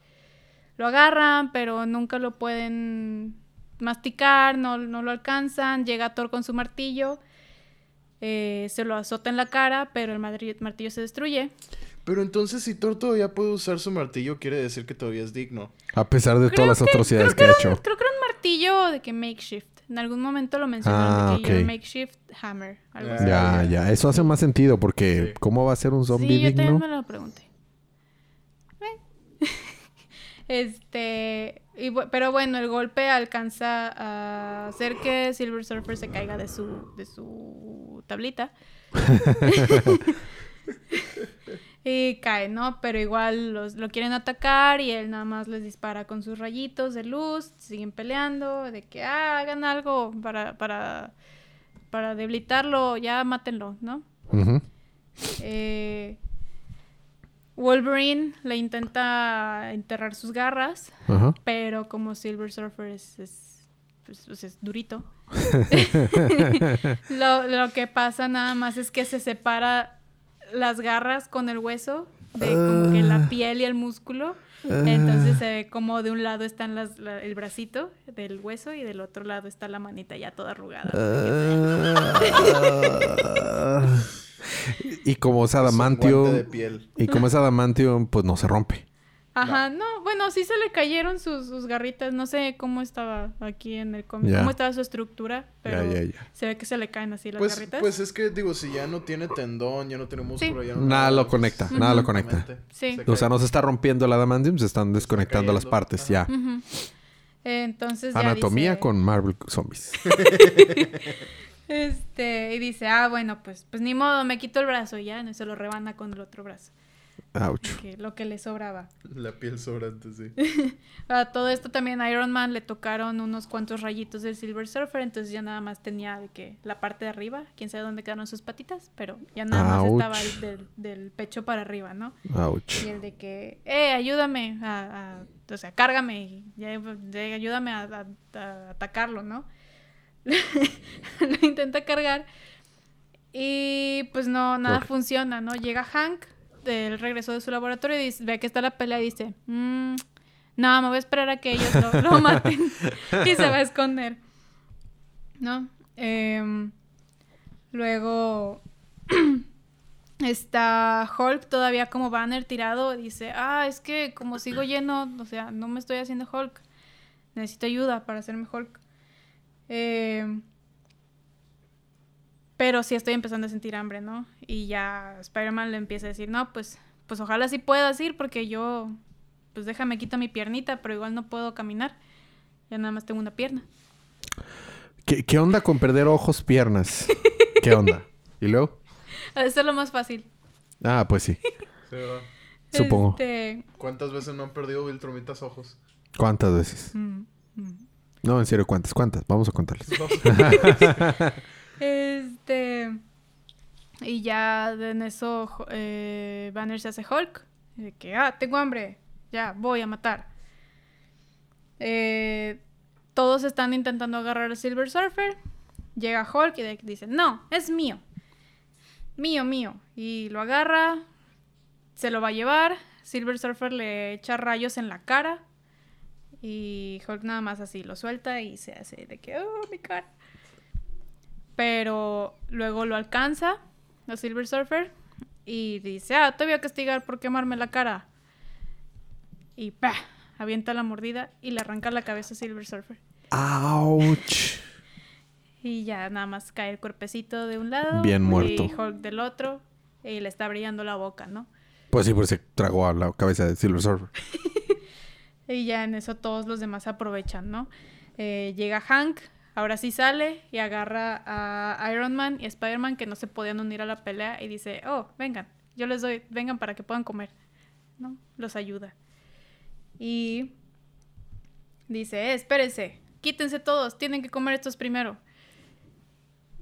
Lo agarran, pero nunca lo pueden masticar, no, no lo alcanzan. Llega Thor con su martillo. eh, se lo azota en la cara, pero el martillo, se destruye. Pero entonces, si Thor todavía puede usar su martillo, quiere decir que todavía es digno. A pesar de todas las atrocidades que ha hecho. Creo que era un martillo de que makeshift. En algún momento lo mencionaron Ah, de que yo ok. makeshift hammer. Algo Ah, así. Ya, ya. Eso hace más sentido porque Sí. ¿cómo va a ser un zombie Sí, yo digno? también me lo pregunté. Eh. Este, y pero bueno, el golpe alcanza a hacer que Silver Surfer se caiga de su, de su tablita. y cae, ¿no? Pero igual los, lo quieren atacar y él nada más les dispara con sus rayitos de luz, siguen peleando, de que ah, hagan algo para, para, para debilitarlo, ya mátenlo, ¿no? Eh, Wolverine le intenta enterrar sus garras, Ajá. pero como Silver Surfer es, es, pues, pues, es durito, lo, lo que pasa nada más es que se separa las garras con el hueso de como que Ah. la piel y el músculo. Entonces se ve como de un lado está las, la- el bracito del hueso y del otro lado está la manita ya toda arrugada. Ah. y como es Es un adamantio. guante de piel. Y como es adamantio, pues no se rompe. Ajá, no, bueno, sí se le cayeron sus, sus garritas. No sé cómo estaba aquí en el cómic, cómo estaba su estructura, pero Ya, ya, ya. se ve que se le caen así las Pues, garritas. pues es que digo, si ya no tiene tendón, ya no tiene músculo, ya no Nada lo pues, conecta, nada lo conecta. exactamente. Sí. Se O sea, no se está rompiendo el adamantium, se están desconectando las partes, ya. Entonces ya Anatomía dice- con Marvel Zombies. Este, y dice, ah, bueno, pues, pues ni modo, me quito el brazo y ya, no, se lo rebana con el otro brazo. Ouch. que- lo que le sobraba. La piel sobrante, sí. A todo esto también a Iron Man le tocaron unos cuantos rayitos del Silver Surfer, entonces ya nada más tenía de que la parte de arriba, quién sabe dónde quedaron sus patitas, pero ya nada más Ouch. estaba el del, del pecho para arriba, ¿no? Ouch. Y el de que, eh, ayúdame a, a- o sea, cárgame, y ayúdame a, a- a atacarlo, ¿no? Lo intenta cargar y pues no, nada funciona, ¿no? Llega Hank del regreso de su laboratorio y dice- ve que está la pelea y dice, "Mm, no, me voy a esperar a que ellos lo, lo maten y se va a esconder, ¿no? Em, luego está Hulk todavía como banner tirado. Dice, ah, es que como sigo lleno, o sea, no me estoy haciendo Hulk. Necesito ayuda para hacerme Hulk. Em, pero sí estoy empezando a sentir hambre, ¿no? Y ya Spider-Man le empieza a decir, no, pues, pues ojalá sí puedas ir porque yo, pues déjame quito mi piernita, pero igual no puedo caminar. Ya nada más tengo una pierna. ¿Qué, qué onda con perder ojos, piernas? ¿Qué onda? ¿Y luego? Eso es lo más fácil. Ah, pues sí. Sí, ¿verdad? Supongo. Este, ¿Cuántas veces no han perdido Viltromitas ojos? ¿Cuántas veces? mm, mm. No, en serio, ¿cuántas? ¿Cuántas? Vamos a contarles. Este. Y ya en eso eh, Banner se hace Hulk. De que, ah, tengo hambre. Ya, voy a matar. Eh, todos están intentando agarrar al Silver Surfer. Llega Hulk y de- dice, no, es mío. Mío, mío. Y lo agarra. Se lo va a llevar. Silver Surfer le echa rayos en la cara. Y Hulk nada más así lo suelta y se hace de que, oh, mi cara. Pero luego lo alcanza a Silver Surfer y dice, ah, te voy a castigar por quemarme la cara. Y ¡pah! avienta la mordida y le arranca la cabeza a Silver Surfer. ¡Auch! Y ya nada más cae el cuerpecito de un lado. Bien muerto. Y Hulk del otro. Y le está brillando la boca, ¿no? Pues sí, pues se tragó a la cabeza de Silver Surfer. Y ya en eso todos los demás aprovechan, ¿no? Eh, llega Hank, ahora sí sale y agarra a Iron Man y Spider-Man que no se podían unir a la pelea y dice, oh, vengan, yo les doy, vengan para que puedan comer, ¿no? Los ayuda. Y dice, eh, espérense, quítense todos, tienen que comer estos primero.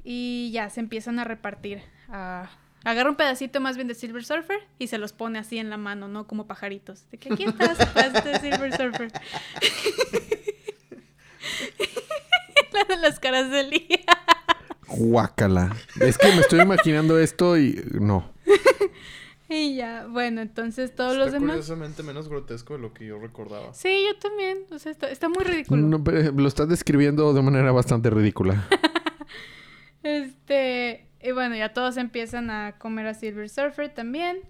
Y ya se empiezan a repartir. a- agarra un pedacito más bien de Silver Surfer y se los pone así en la mano, ¿no? Como pajaritos. De que aquí estás, de Silver Surfer. la de las caras de Lee. Guácala. Es que me estoy imaginando esto y no. y ya, bueno, entonces todos Está los demás. curiosamente menos grotesco de lo que yo recordaba. Sí, yo también. O sea, está, está muy ridículo. No, pero Lo estás describiendo de manera bastante ridícula. Este, y bueno, ya todos empiezan a comer a Silver Surfer también.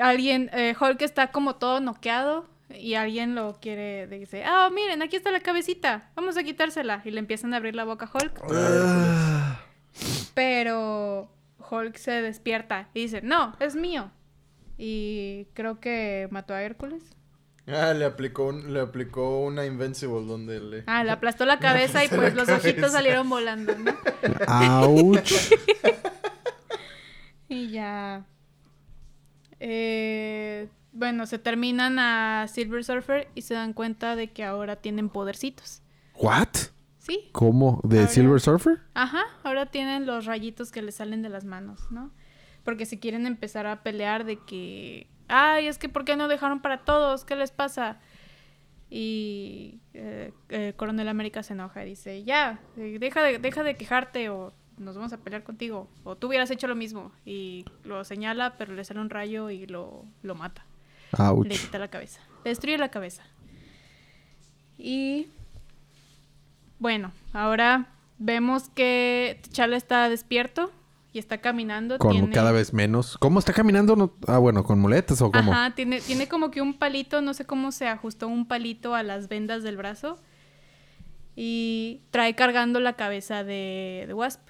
Alguien, eh, Hulk está como todo noqueado y alguien lo quiere, dice, ah, miren, aquí está la cabecita, vamos a quitársela. Y le empiezan a abrir la boca a Hulk. Pero Hulk se despierta y dice, no, es mío. Y creo que mató a Hércules. Ah, le aplicó, un- le aplicó una Invincible donde le... Ah, le aplastó la cabeza y pues los ojitos salieron volando, ¿no? ¡Auch! Y ya. Eh, bueno, se terminan a Silver Surfer y se dan cuenta de que ahora tienen podercitos. ¿What? Sí, ¿Cómo? ¿De Ahora- Silver Surfer? ajá, ahora tienen los rayitos que les salen de las manos, ¿no? Porque si quieren empezar a pelear de que, ay, es que ¿por qué no dejaron para todos? ¿Qué les pasa? Y eh, eh, Coronel América se enoja y dice, ya, eh, deja de, deja de quejarte o nos vamos a pelear contigo. O tú hubieras hecho lo mismo. Y lo señala, pero le sale un rayo y lo, lo mata. Ouch. Le quita la cabeza. Le destruye la cabeza. Y bueno, ahora vemos que T'Challa está despierto y está caminando. Con tiene- cada vez menos. ¿Cómo está caminando? No- Ah, bueno, con muletas o cómo. Ajá, tiene, tiene como que un palito, no sé cómo se ajustó un palito a las vendas del brazo. Y trae cargando la cabeza de, de Wasp.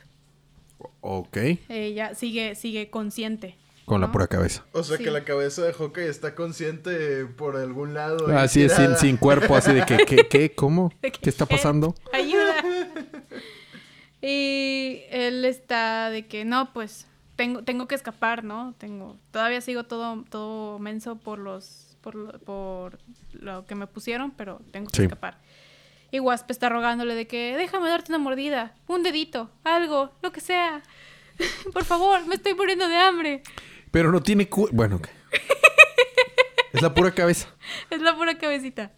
Ok. Ella sigue, sigue consciente. Con la pura cabeza. O sea Sí. que la cabeza de Hawkeye está consciente por algún lado. Así es, sin, sin cuerpo, así de que, ¿qué? ¿Qué? ¿Cómo? ¿Qué está pasando? Ayuda. y él está de que no, pues tengo, tengo que escapar, ¿no? Tengo, todavía sigo todo, todo menso por los, por lo, por lo que me pusieron, pero tengo que Sí. escapar. Y Wasp está rogándole de que déjame darte una mordida, un dedito, algo, lo que sea. por favor, me estoy muriendo de hambre. Pero no tiene cu... Bueno. Es la pura cabeza. Es la pura cabecita.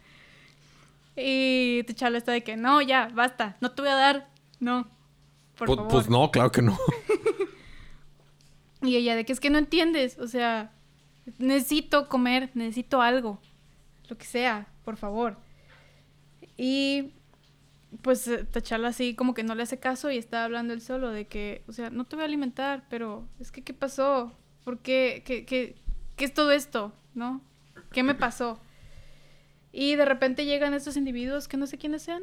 Y T'Challa está de que no, ya, basta, no te voy a dar, no. Por Pues, favor. pues no, claro que no. Y ella de que es que no entiendes, o sea, necesito comer, necesito algo, lo que sea, por favor. Y pues eh, T'Challa así como que no le hace caso y está hablando él solo de que, o sea, no te voy a alimentar, pero es que ¿qué pasó? ¿Por qué? ¿Qué, qué, qué es todo esto? ¿No? ¿Qué me pasó? Y de repente llegan estos individuos que no sé quiénes sean.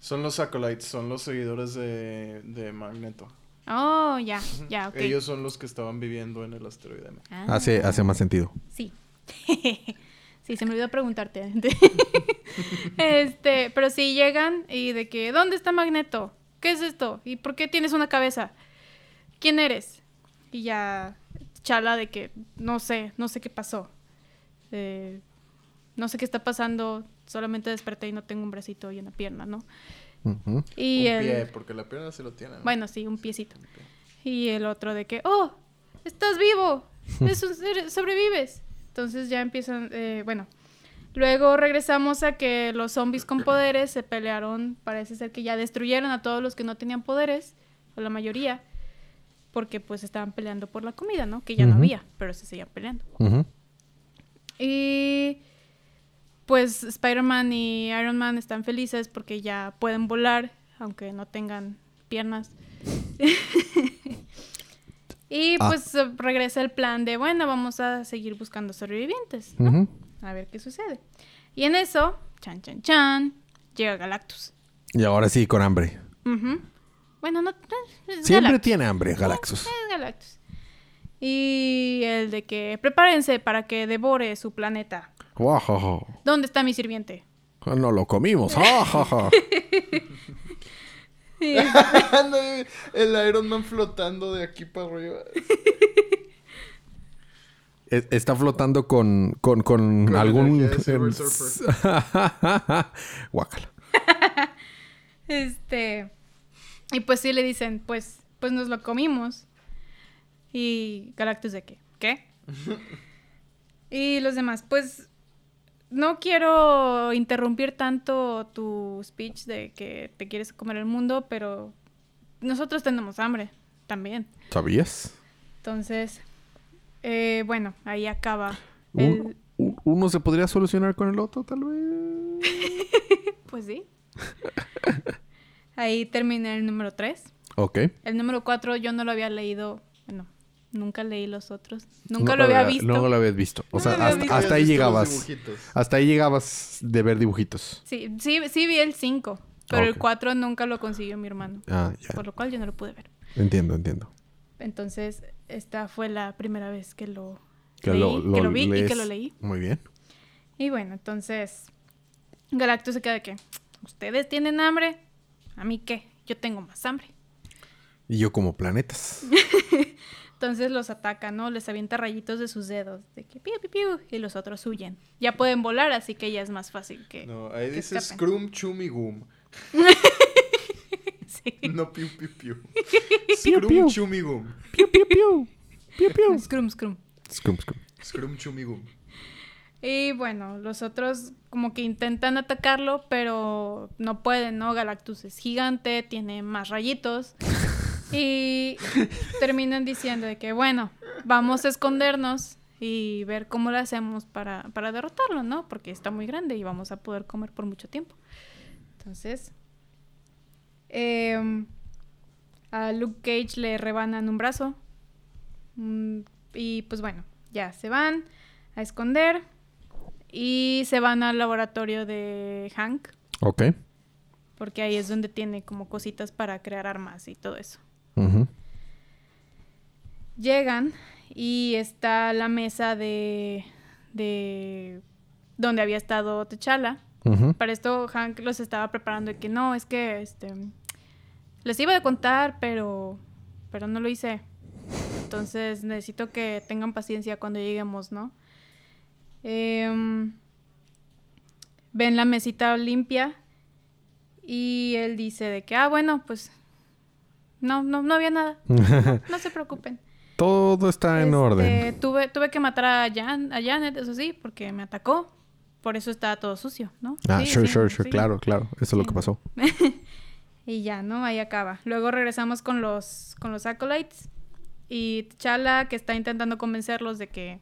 Son los Acolytes, son los seguidores de, de Magneto. Oh, ya, ya, ok. Ellos son los que estaban viviendo en el asteroide. Ah. Hace, hace más sentido. Sí. sí, se me olvidó preguntarte. este, pero sí llegan y de que, ¿dónde está Magneto? ¿Qué es esto? ¿Y por qué tienes una cabeza? ¿Quién eres? Y ya chala de que no sé, no sé qué pasó. Eh, no sé qué está pasando, solamente desperté y no tengo un bracito y una pierna, ¿no? Ujú. Y un el... pie, porque la pierna se lo tiene. ¿no? Bueno, sí, un piecito. Un pie. Y el otro de que, oh, estás vivo, Eso, sobrevives. Entonces ya empiezan, eh, bueno, luego regresamos a que los zombies con poderes se pelearon, parece ser que ya destruyeron a todos los que no tenían poderes, o la mayoría, porque pues estaban peleando por la comida, ¿no? Que ya no había, pero se seguían peleando. Ujú. Y pues Spider-Man y Iron Man están felices porque ya pueden volar, aunque no tengan piernas. y Ah. pues eh, regresa el plan de, bueno, vamos a seguir buscando sobrevivientes, ¿no? A ver qué sucede. Y en eso, chan, chan, chan, llega Galactus. Y ahora sí, con hambre. Ujú. Bueno, no... Siempre Galactus. tiene hambre, Galaxus. Es Galactus. Y el de que prepárense para que devore su planeta. ¿Dónde está mi sirviente? No lo comimos. El Iron Man flotando de aquí para arriba. E- Está flotando con, con, con, Con algún... Guácala. Este. Y pues sí le dicen, pues, pues nos lo comimos. Y Galactus de qué? ¿Qué? y los demás, pues. No quiero interrumpir tanto tu speech de que te quieres comer el mundo, pero nosotros tenemos hambre también. ¿Sabías? Entonces, eh, bueno, ahí acaba. El, uno se podría solucionar con el otro, tal vez. pues sí. ahí termina el número 3. Ok. El número 4 yo no lo había leído. Bueno, nunca leí los otros. Nunca No lo había visto. No lo habías visto. O No sea, hasta, visto. hasta ¿Habías ahí llegabas. Hasta ahí llegabas de ver dibujitos. Sí, sí, sí vi el 5. Pero el Ok. 4 nunca lo consiguió mi hermano. Ah, ya. Por lo cual yo no lo pude ver. Entiendo, entiendo. Entonces, esta fue la primera vez que lo, Que leí, lo, que lo vi y que lo leí. Muy bien. Y bueno, entonces Galactus se queda de que, ¿ustedes tienen hambre? ¿A mí qué? Yo tengo más hambre. Y yo como planetas. Entonces los ataca, ¿no? Les avienta rayitos de sus dedos, de que piu, piu, piu, y los otros huyen. Ya pueden volar, así que ya es más fácil que... No, ahí que dice escapen. Scrum Chumigum. Sí. No piu piu piu. Scrum. Chumigum. Piu, piu, piu. Piu, piu. Scrum, scrum. Scrum, scrum. Scrum Chumigum. Y bueno, los otros como que intentan atacarlo, pero no pueden, ¿no? Galactus es gigante, tiene más rayitos. Y terminan diciendo de que, bueno, vamos a escondernos y ver cómo lo hacemos para, para derrotarlo, ¿no? Porque está muy grande y vamos a poder comer por mucho tiempo. Entonces, em, a Luke Cage le rebanan un brazo. Mm, y pues bueno, ya se van a esconder. Y se van al laboratorio de Hank. Ok. Porque ahí es donde tiene como cositas para crear armas y todo eso. Llegan y está la mesa de, de donde había estado T'Challa. Ujú. Para esto Hank los estaba preparando de que no, es que este les iba a contar, pero pero no lo hice. Entonces necesito que tengan paciencia cuando lleguemos, ¿no? Em, ven la mesita limpia y él dice de que, ah, bueno, pues no, no, no había nada. No se preocupen. Todo está en Este, orden. Tuve, tuve que matar a, Jan, a Janet, eso sí, porque me atacó. Por eso estaba todo sucio, ¿no? Ah, Sí, sure, sí, sure, sure. sí. Claro, claro. Eso es lo que pasó. Y ya, ¿no? Ahí acaba. Luego regresamos con los, con los acolytes. Y T'Challa, que está intentando convencerlos de que,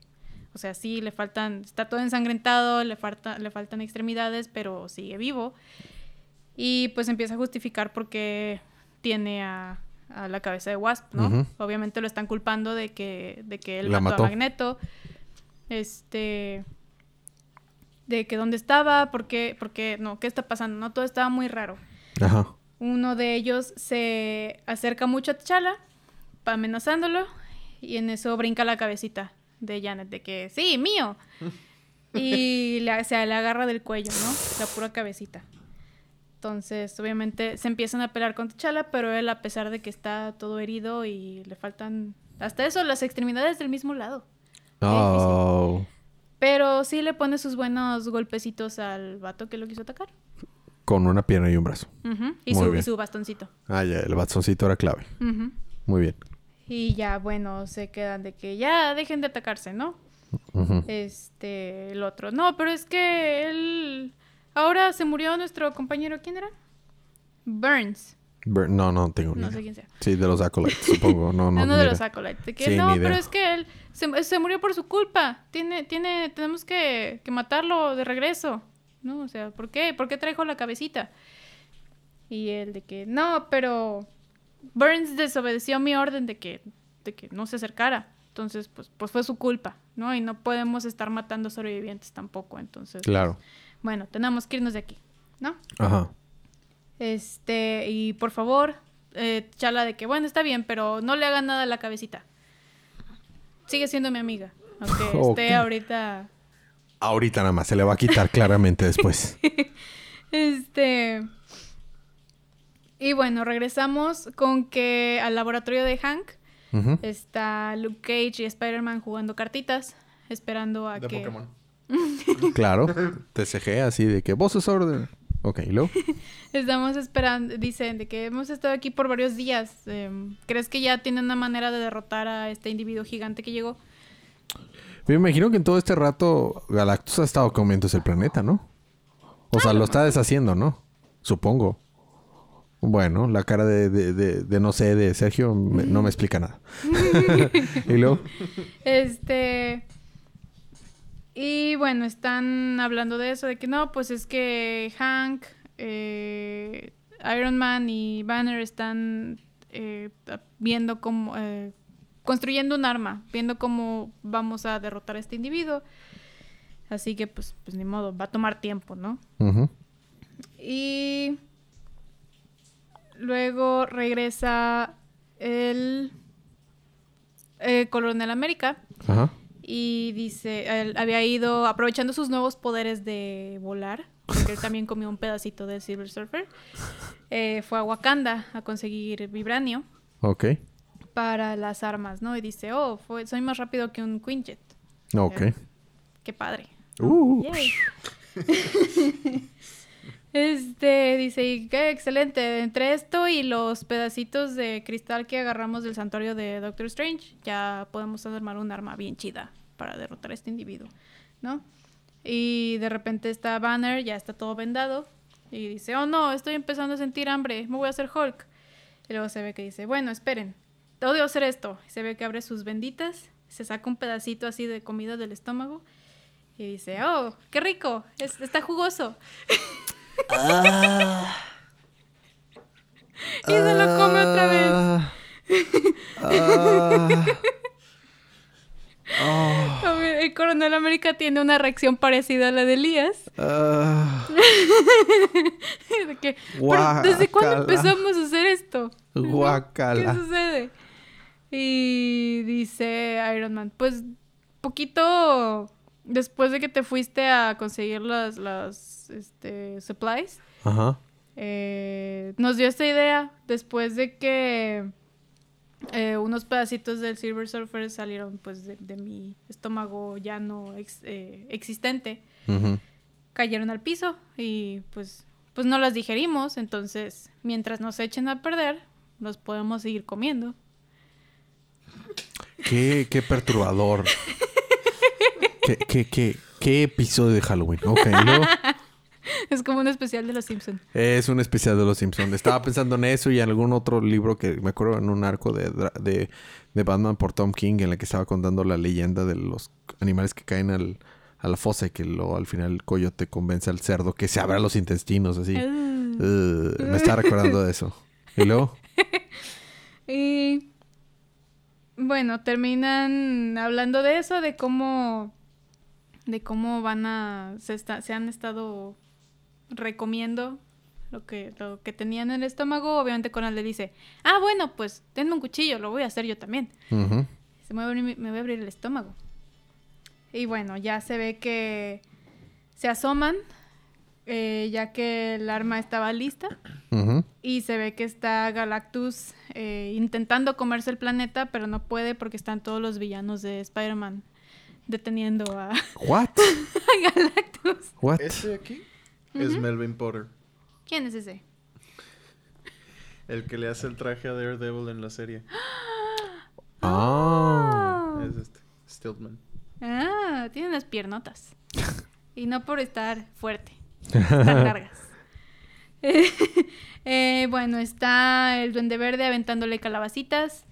o sea, sí, le faltan, está todo ensangrentado, le, falta, le faltan extremidades, pero sigue vivo. Y pues empieza a justificar por qué tiene a, a la cabeza de Wasp, ¿no? Obviamente lo están culpando de que, de que él La mató, mató. a Magneto. Este. De que dónde estaba, por qué, por qué, no, qué está pasando, ¿no? Todo estaba muy raro. Ajá. Uno de ellos se acerca mucho a T'Challa, pa- amenazándolo, y en eso brinca la cabecita de Janet, de que, sí, mío. Y se le agarra del cuello, ¿no? La pura cabecita. Entonces, obviamente, se empiezan a pelear con T'Challa, pero él, a pesar de que está todo herido y le faltan, hasta eso, las extremidades del mismo lado. Oh. Pero sí le pone sus buenos golpecitos al vato que lo quiso atacar. Con una pierna y un brazo. Y, su, y bien. su bastoncito. Ah, ya. El bastoncito era clave. Muy bien. Y ya, bueno, se quedan de que ya dejen de atacarse, ¿no? Este, el otro. No, pero es que él. Ahora se murió nuestro compañero, ¿quién era? Burns. Bur- No, no tengo ni No idea. sé quién sea. Sí, de los acolytes, supongo. No, no. Uno de los acolytes. De que Sí, no, ni idea. pero es que él se, se murió por su culpa. Tiene, tiene, tenemos que, que matarlo de regreso. ¿No? O sea, ¿por qué? ¿Por qué trajo la cabecita? Y él de que, no, pero Burns desobedeció mi orden de que, de que no se acercara. Entonces, pues, pues fue su culpa, ¿no? Y no podemos estar matando sobrevivientes tampoco. Entonces, Claro. Bueno, tenemos que irnos de aquí, ¿no? Ajá. Este, y por favor, eh, chala de que, bueno, está bien, pero no le hagan nada a la cabecita. Sigue siendo mi amiga, aunque esté ahorita... Ahorita nada más. Se le va a quitar claramente después. Este... Y bueno, regresamos con que al laboratorio de Hank está Luke Cage y Spider-Man jugando cartitas, esperando a De que... Pokémon. Claro. TCG así de que vos es orden. Ok, ¿y luego? Estamos esperando, dicen, de que hemos estado aquí por varios días. em, ¿Crees que ya tienen una manera de derrotar a este individuo gigante que llegó? Me imagino que en todo este rato Galactus ha estado comiéndose el planeta, ¿no? O sea, lo está deshaciendo, ¿no? Supongo. Bueno, la cara de, de- de- de no sé de Sergio me- no me explica nada. y luego, Este. Y bueno, están hablando de eso, de que no, pues es que Hank, eh, Iron Man y Banner están eh, viendo cómo. eh, construyendo un arma, viendo cómo vamos a derrotar a este individuo. Así que, pues, pues ni modo, va a tomar tiempo, ¿no? Y luego regresa el eh, Coronel América ajá, y dice, él había ido aprovechando sus nuevos poderes de volar, porque él también comió un pedacito del Silver Surfer, eh, fue a Wakanda a conseguir vibranio ok, para las armas, ¿no? Y dice, oh, fue, soy más rápido que un Quinjet. ok. Eh, qué padre. Uh, Yay. Este, dice, y qué excelente. Entre esto y los pedacitos de cristal que agarramos del santuario de Doctor Strange, ya podemos armar un arma bien chida para derrotar a este individuo, ¿no? Y de repente está Banner, ya está todo vendado, y dice, oh no, estoy empezando a sentir hambre, me voy a hacer Hulk. Y luego se ve que dice, bueno, esperen, odio hacer esto. Y se ve que abre sus benditas, se saca un pedacito así de comida del estómago y dice, oh, qué rico, es- está jugoso. Ah. Y se lo come otra vez. Ah. Ver, el coronel América tiene una reacción parecida a la de Elías. Ah. Que, "Pero, ¿Desde cuándo empezamos a hacer esto? ¿Qué Guacala. sucede? Y dice Iron Man, pues poquito después de que te fuiste a conseguir las, las este, supplies, Ajá. eh, nos dio esta idea después de que eh, unos pedacitos del Silver Surfer salieron pues de, de mi estómago ya no ex- eh, existente, cayeron al piso y pues, pues no las digerimos, entonces mientras nos echen a perder, los podemos seguir comiendo. Qué, qué perturbador. qué, qué, qué, qué episodio de Halloween. Ok, luego Es como un especial de los Simpsons. es un especial de los Simpsons. Estaba pensando en eso y en algún otro libro que me acuerdo en un arco de, de, de Batman por Tom King en la que estaba contando la leyenda de los animales que caen al, a la fosa y que luego al final el coyote convence al cerdo que se abra los intestinos así. Uh, me estaba recordando de eso. Y luego, Y bueno, terminan hablando de eso, de cómo de cómo van a se, está- se han estado recomiendo lo que lo que tenían en el estómago. Obviamente Conan le dice, "Ah, bueno, pues denme un cuchillo, lo voy a hacer yo también." Se me voy a abrir, me voy a abrir el estómago. Y bueno, ya se ve que se asoman eh, ya que el arma estaba lista. Y se ve que está Galactus eh, intentando comerse el planeta, pero no puede porque están todos los villanos de Spider-Man deteniendo a, What? a Galactus. What? Este de aquí es Melvin Potter. ¿Quién es ese? El que le hace el traje a Daredevil en la serie. Ah. Es este. Stiltman. Ah, tiene unas piernotas. Y no por estar fuerte. Están largas. Eh, eh, bueno, está el Duende Verde aventándole calabacitas.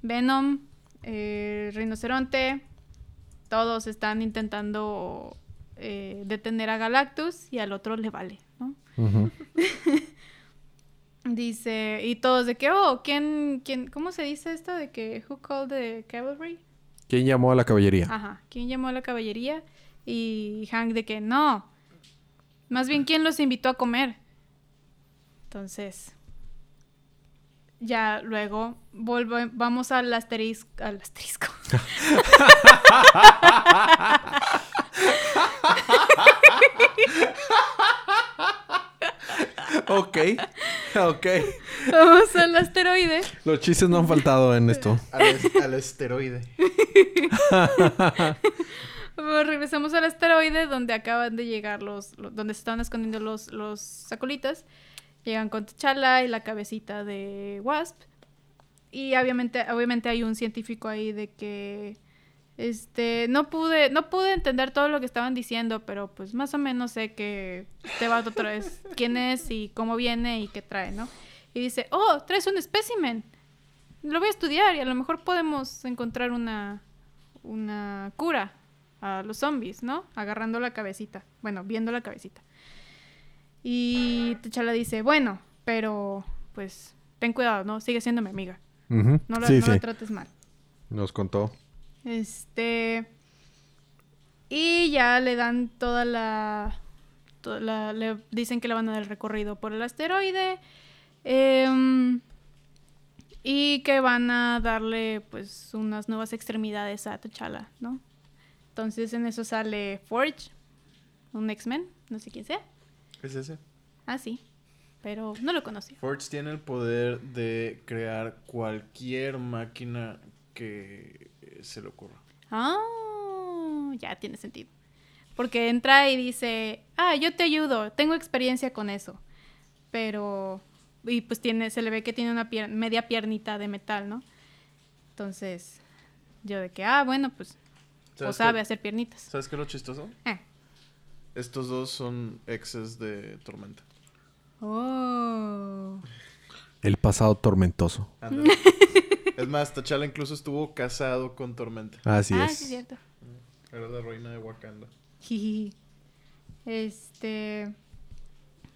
Venom, eh, Rinoceronte. Todos están intentando eh, detener a Galactus y al otro le vale, ¿no? Dice, y todos de que, oh, ¿quién, quién, cómo se dice esto? De que, who called the cavalry? ¿Quién llamó a la caballería? Ajá, ¿quién llamó a la caballería? Y Hank de que no. Más bien, ¿quién los invitó a comer? Entonces, ya luego volve- vamos al asterisco. Al asterisco. Ok, ok. vamos al asteroide. Los chistes no han faltado en esto. Al, es- al esteroide. Bueno, regresamos al asteroide donde acaban de llegar los, los- donde se estaban escondiendo los, los sacolitas. Llegan con T'Challa y la cabecita de Wasp. Y obviamente, obviamente hay un científico ahí de que este no pude, no pude entender todo lo que estaban diciendo, pero pues más o menos sé que te va otra vez quién es y cómo viene y qué trae, ¿no? Y dice, oh, traes un espécimen. Lo voy a estudiar y a lo mejor podemos encontrar una, una cura a los zombies, ¿no? Agarrando la cabecita. Bueno, viendo la cabecita. Y T'Challa dice, bueno, pero pues ten cuidado, ¿no? Sigue siendo mi amiga. No la, sí, no sí. la trates mal. Nos contó. Este. Y ya le dan toda la. toda la- le dicen que le van a dar el recorrido por el asteroide. em, y que van a darle, pues, unas nuevas extremidades a T'Challa, ¿no? Entonces en eso sale Forge, un X-Men, no sé quién sea. Es ese. Ah, sí. Pero no lo conocía. Forge tiene el poder de crear cualquier máquina que se le ocurra. Ah, ya tiene sentido. Porque entra y dice, ah, yo te ayudo, tengo experiencia con eso. Pero, y pues tiene, se le ve que tiene una pier- media piernita de metal, ¿no? Entonces, yo de que, ah, bueno, pues, o ¿Sabes sabe hacer piernitas. ¿Sabes qué es lo chistoso? Eh. Estos dos son exes de Tormenta. Oh. El pasado tormentoso. Es más, T'Challa incluso estuvo casado con Tormenta. Así ah, es. sí, es cierto. Era la reina de Wakanda. Este.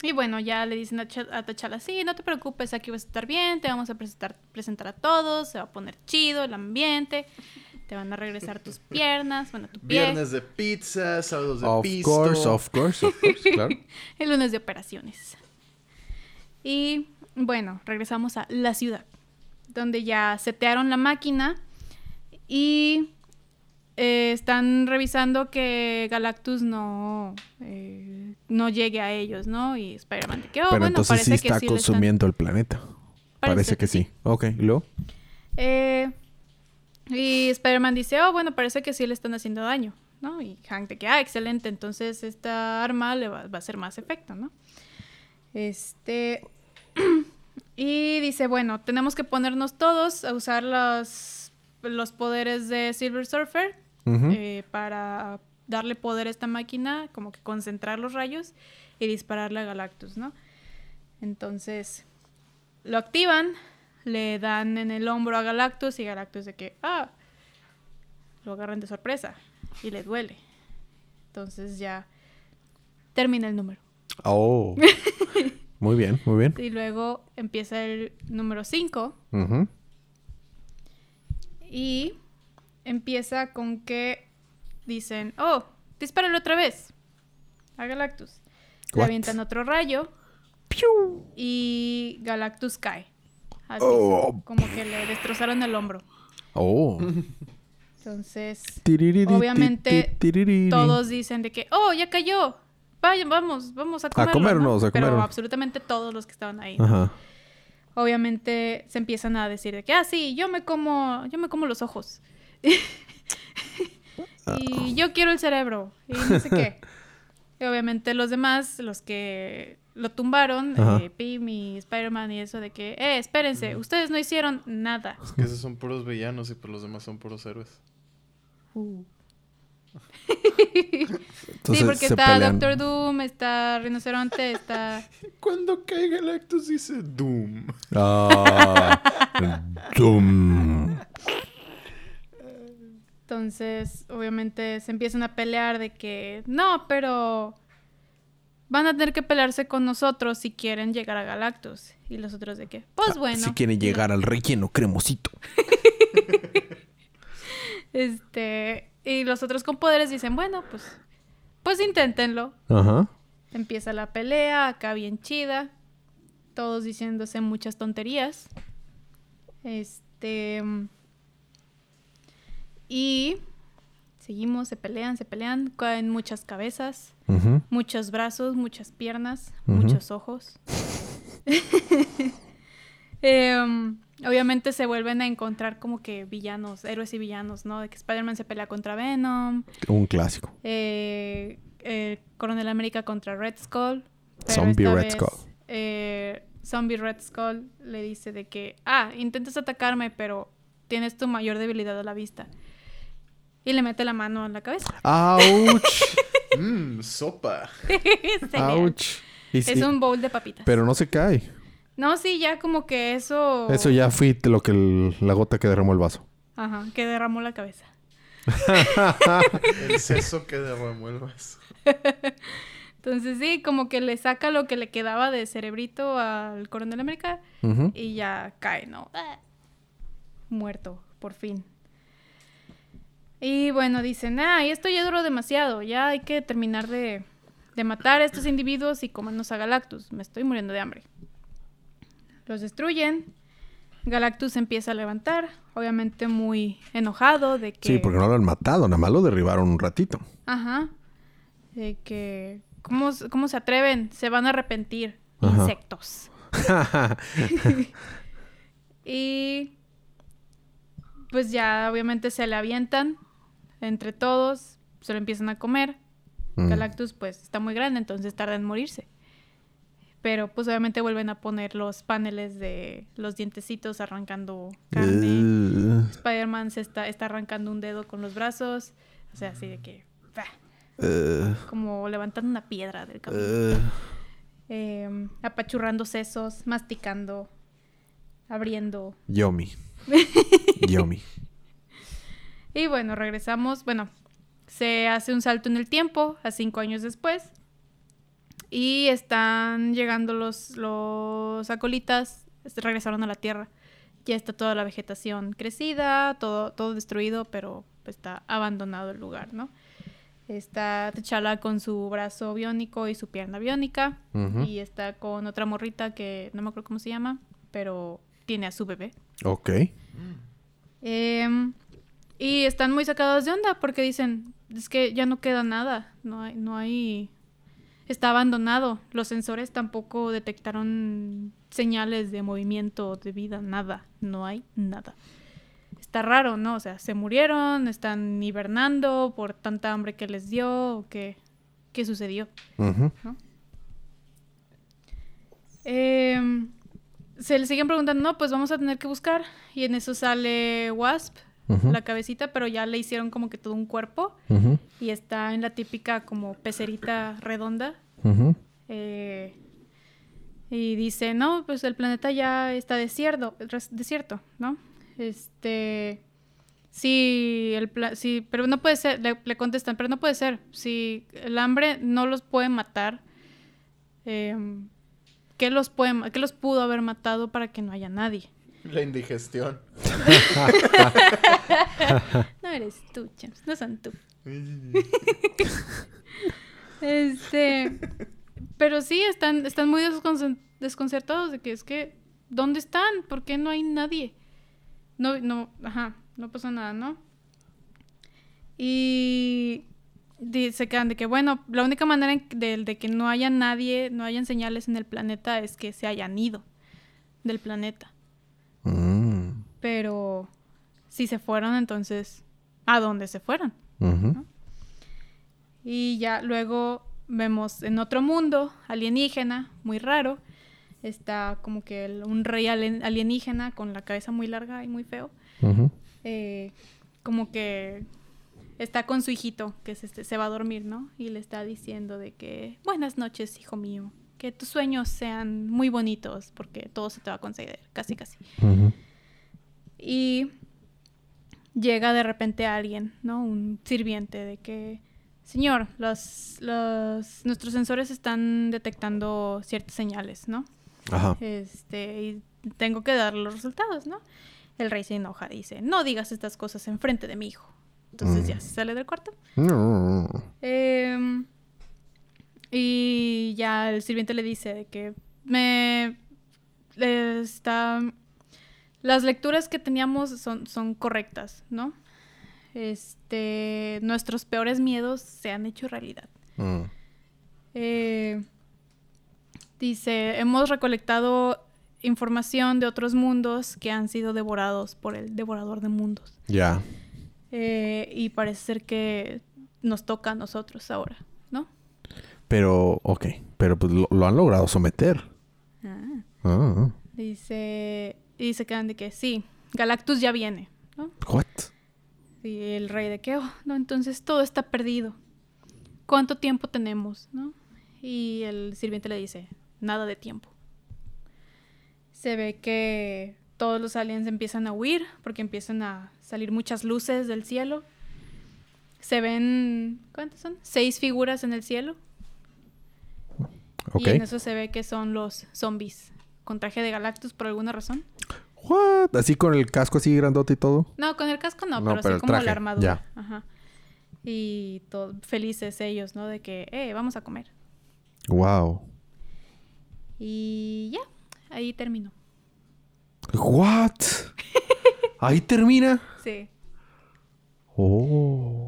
Y bueno, ya le dicen a T'Challa, sí, no te preocupes, aquí vas a estar bien, te vamos a presentar, presentar a todos, se va a poner chido el ambiente, te van a regresar tus piernas, bueno, tu pie, Viernes de pizza, sábados de Of pisto. course, of course, of course, claro. el lunes de operaciones. Y bueno, regresamos a la ciudad, donde ya setearon la máquina y eh, están revisando que Galactus no, eh, no llegue a ellos, ¿no? Y Spider-Man de que, oh, Pero bueno, entonces parece sí que está sí están- consumiendo el planeta. Parece, que, sí. Ok, ¿y luego? Eh, y Spider-Man dice, oh, bueno, parece que sí le están haciendo daño, ¿no? Y Hank de que, ah, excelente, entonces esta arma le va, va a hacer más efecto, ¿no? Este... y dice, bueno, tenemos que ponernos todos a usar los, los poderes de Silver Surfer eh, para darle poder a esta máquina, como que concentrar los rayos y dispararle a Galactus, ¿no? Entonces, lo activan, le dan en el hombro a Galactus y Galactus de que, ah, lo agarran de sorpresa y le duele. Entonces ya termina el número. Oh. muy bien, muy bien. Y luego empieza el número 5 Ujú. y empieza con que dicen, oh, dispáralo otra vez a Galactus. Le avientan otro rayo y Galactus cae. Así, Oh. como que le destrozaron el hombro. Oh. Entonces, Obviamente, todos dicen de que, oh, ya cayó. Vaya, vamos, vamos a comerlo, comernos, ¿no? a Pero absolutamente todos los que estaban ahí. Ajá. Obviamente se empiezan a decir de que, ah, sí, yo me como, yo me como los ojos. y yo quiero el cerebro. Y no sé qué. Y obviamente los demás, los que lo tumbaron, eh, Pym y Spider-Man y eso de que, eh, espérense, ustedes no hicieron nada. Es que esos son puros villanos y pues los demás son puros héroes. Uh. Entonces sí, porque está pelean. Doctor Doom, está Rinoceronte, está... Cuando cae Galactus dice Doom. Ah. Dum. Entonces, obviamente se empiezan a pelear de que, no, pero van a tener que pelearse con nosotros si quieren llegar a Galactus. Y los otros de que, pues bueno. Si quieren llegar al relleno cremosito. Este, y los otros con poderes dicen, bueno, pues, pues inténtenlo. Ajá. Empieza la pelea, acá bien chida. Todos diciéndose muchas tonterías. Este. Y seguimos, se pelean, se pelean, caen muchas cabezas, muchos brazos, muchas piernas, muchos ojos. Em, obviamente se vuelven a encontrar como que villanos, héroes y villanos, ¿no? De que Spider-Man se pelea contra Venom, Un clásico. eh, eh, Coronel América contra Red Skull. Zombie Red vez, Skull. eh, Zombie Red Skull le dice de que, ah, intentas atacarme, pero tienes tu mayor debilidad a la vista. Y le mete la mano en la cabeza. ¡Auch! Mmm, sopa. ¡Auch! Es un bowl de papitas. Pero no se cae. No, sí, ya como que eso... Eso ya fue lo que el- la gota que derramó el vaso. Ajá, que derramó la cabeza. El seso que derramó el vaso. Entonces sí, como que le saca lo que le quedaba de cerebrito al Coronel América y ya cae, ¿no? Ah. Muerto, por fin. Y bueno, dicen, ah, y esto ya duró demasiado, ya hay que terminar de, de matar a estos individuos y comernos a Galactus, me estoy muriendo de hambre. Los destruyen, Galactus empieza a levantar, obviamente muy enojado de que... Sí, porque no lo han matado, nada más lo derribaron un ratito. Ajá. De que... ¿Cómo, cómo se atreven? Se van a arrepentir. Ajá. Insectos. Y pues ya obviamente se le avientan entre todos, se lo empiezan a comer. Mm. Galactus pues está muy grande, entonces tarda en morirse. Pero pues obviamente vuelven a poner los paneles de los dientecitos arrancando carne. Uh, Spider-Man se está, está arrancando un dedo con los brazos. O sea, así de que... uh, Como levantando una piedra del camino. uh. Eh, apachurrando sesos, masticando. abriendo. Yomi. Yomi. Y bueno, regresamos. Bueno, se hace un salto en el tiempo a cinco años después. Y están llegando los, los acolitas. Regresaron a la Tierra. Ya está toda la vegetación crecida, todo, todo destruido, pero está abandonado el lugar, ¿no? Está T'Challa con su brazo biónico y su pierna biónica. Y está con otra morrita que no me acuerdo cómo se llama, pero tiene a su bebé. Ok. Em, y están muy sacados de onda porque dicen, es que ya no queda nada, no hay, no hay, está abandonado. Los sensores tampoco detectaron señales de movimiento, de vida, nada, no hay nada. Está raro, ¿no? O sea, se murieron, están hibernando por tanta hambre que les dio, o qué, qué sucedió. Em, se le siguen preguntando, no, pues vamos a tener que buscar. Y en eso sale Wasp, La cabecita, pero ya le hicieron como que todo un cuerpo. Y está en la típica como pecerita redonda. Eh, y dice, no, pues el planeta ya está desierto, desierto, ¿no? Este... Sí, el pla- sí, pero no puede ser, le, le contestan, pero no puede ser. Si el hambre no los puede matar, em, ¿qué, los puede, ¿qué los pudo haber matado para que no haya nadie? La indigestión. No eres tú, James, no son tú. Este, pero sí, están, están muy desconcertados de que es que, ¿dónde están? ¿Por qué no hay nadie? No, no, ajá, no pasa nada, ¿no? Y se quedan de que, bueno, la única manera en- de, de que no haya nadie, no hayan señales en el planeta es que se hayan ido del planeta. Mm. Pero si se fueron, entonces, ¿a dónde se fueron? Y ya luego vemos en otro mundo alienígena, muy raro. Está como que el- un rey alien- alienígena con la cabeza muy larga y muy feo. Eh, como que está con su hijito que se, se va a dormir, ¿no? Y le está diciendo de que, buenas noches, hijo mío. Que tus sueños sean muy bonitos porque todo se te va a conceder, casi casi. Y llega de repente alguien, ¿no? Un sirviente de que, señor, los, los, nuestros sensores están detectando ciertas señales, ¿no? Ajá. Este, y tengo que dar los resultados, ¿no? El rey se enoja, dice, no digas estas cosas enfrente de mi hijo. Entonces Mm. ya se sale del cuarto. No. Em, y ya el sirviente le dice que me está las lecturas que teníamos son, son correctas, ¿no? Este nuestros peores miedos se han hecho realidad. Mm. Eh, dice, hemos recolectado información de otros mundos que han sido devorados por el devorador de mundos. Ya. Eh, y parece ser que nos toca a nosotros ahora. Pero, ok. Pero pues lo, lo han logrado someter. Ah. Ah. Dice, y se quedan de que sí, Galactus ya viene, ¿no? What? Y el rey de que, oh, no, entonces todo está perdido. ¿Cuánto tiempo tenemos, no? Y el sirviente le dice, nada de tiempo. Se ve que todos los aliens empiezan a huir porque empiezan a salir muchas luces del cielo. Se ven, ¿cuántas son? Seis figuras en el cielo. Y en eso se ve que son los zombies con traje de Galactus por alguna razón. What? Así con el casco así grandote y todo. No, con el casco no, No, pero, pero sí el como traje, la armadura. ya. Ajá. Y to- felices ellos, ¿no? De que, eh, vamos a comer. Wow. Y ya, ahí terminó. What? Ahí termina. Sí. Oh.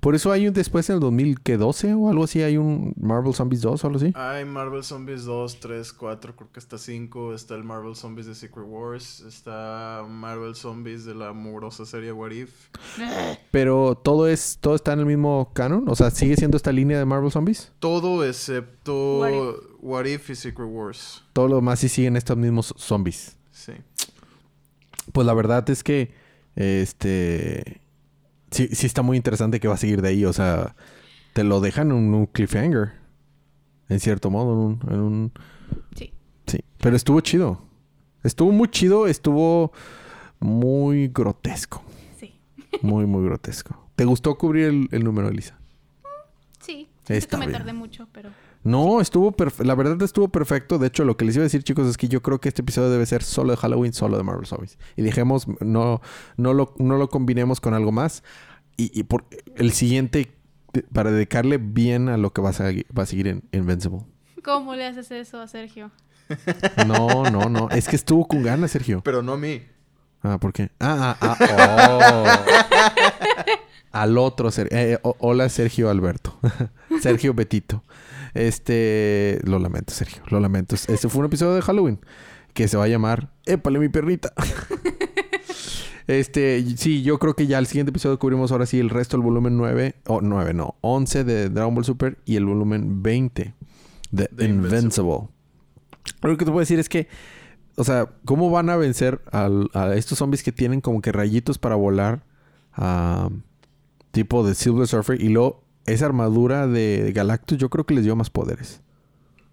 Por eso hay un después en el 2012 o algo así. Hay un Marvel Zombies 2 o algo así. Hay Marvel Zombies 2, 3, 4, creo que hasta 5. Está el Marvel Zombies de Secret Wars. Está Marvel Zombies de la amorosa serie What If. Pero todo es todo está en el mismo canon. O sea, sigue siendo esta línea de Marvel Zombies. Todo excepto What What If, y Secret Wars. Todo lo demás sí siguen estos mismos zombies. Sí. Pues la verdad es que este sí, sí está muy interesante que va a seguir de ahí. O sea, te lo dejan en un cliffhanger. En cierto modo, en un, en un- Sí. Sí. Pero estuvo chido. Estuvo muy chido, estuvo muy grotesco. Sí. Muy, muy grotesco. ¿Te gustó cubrir el, el número, Elisa? Sí. Está Está me bien. tardé mucho, pero... No, estuvo perfecto. La verdad estuvo perfecto. De hecho, lo que les iba a decir, chicos, es que yo creo que este episodio debe ser solo de Halloween, solo de Marvel Zombies. Y dejemos, no, no, lo, no lo combinemos con algo más. Y, y por el siguiente, para dedicarle bien a lo que va a, va a seguir en Invincible. ¿Cómo le haces eso a Sergio? No, no, no. Es que estuvo con ganas, Sergio. Pero no a mí. Ah, ¿por qué? Ah, ah, ah. oh. Al otro Ser- eh, eh, hola, Sergio Alberto. Sergio Betito. Este. Lo lamento, Sergio. Lo lamento. Este fue un episodio de Halloween que se va a llamar Épale, mi perrita. Este, sí, yo creo que ya el siguiente episodio cubrimos ahora sí el resto del volumen 9, o 9, no, 11 de Dragon Ball Super y el volumen 20 de, Invincible. Invincible. Lo que te puedo decir es que, o sea, ¿cómo van a vencer al- a estos zombies que tienen como que rayitos para volar? tipo de Silver Surfer y luego esa armadura de Galactus yo creo que les dio más poderes.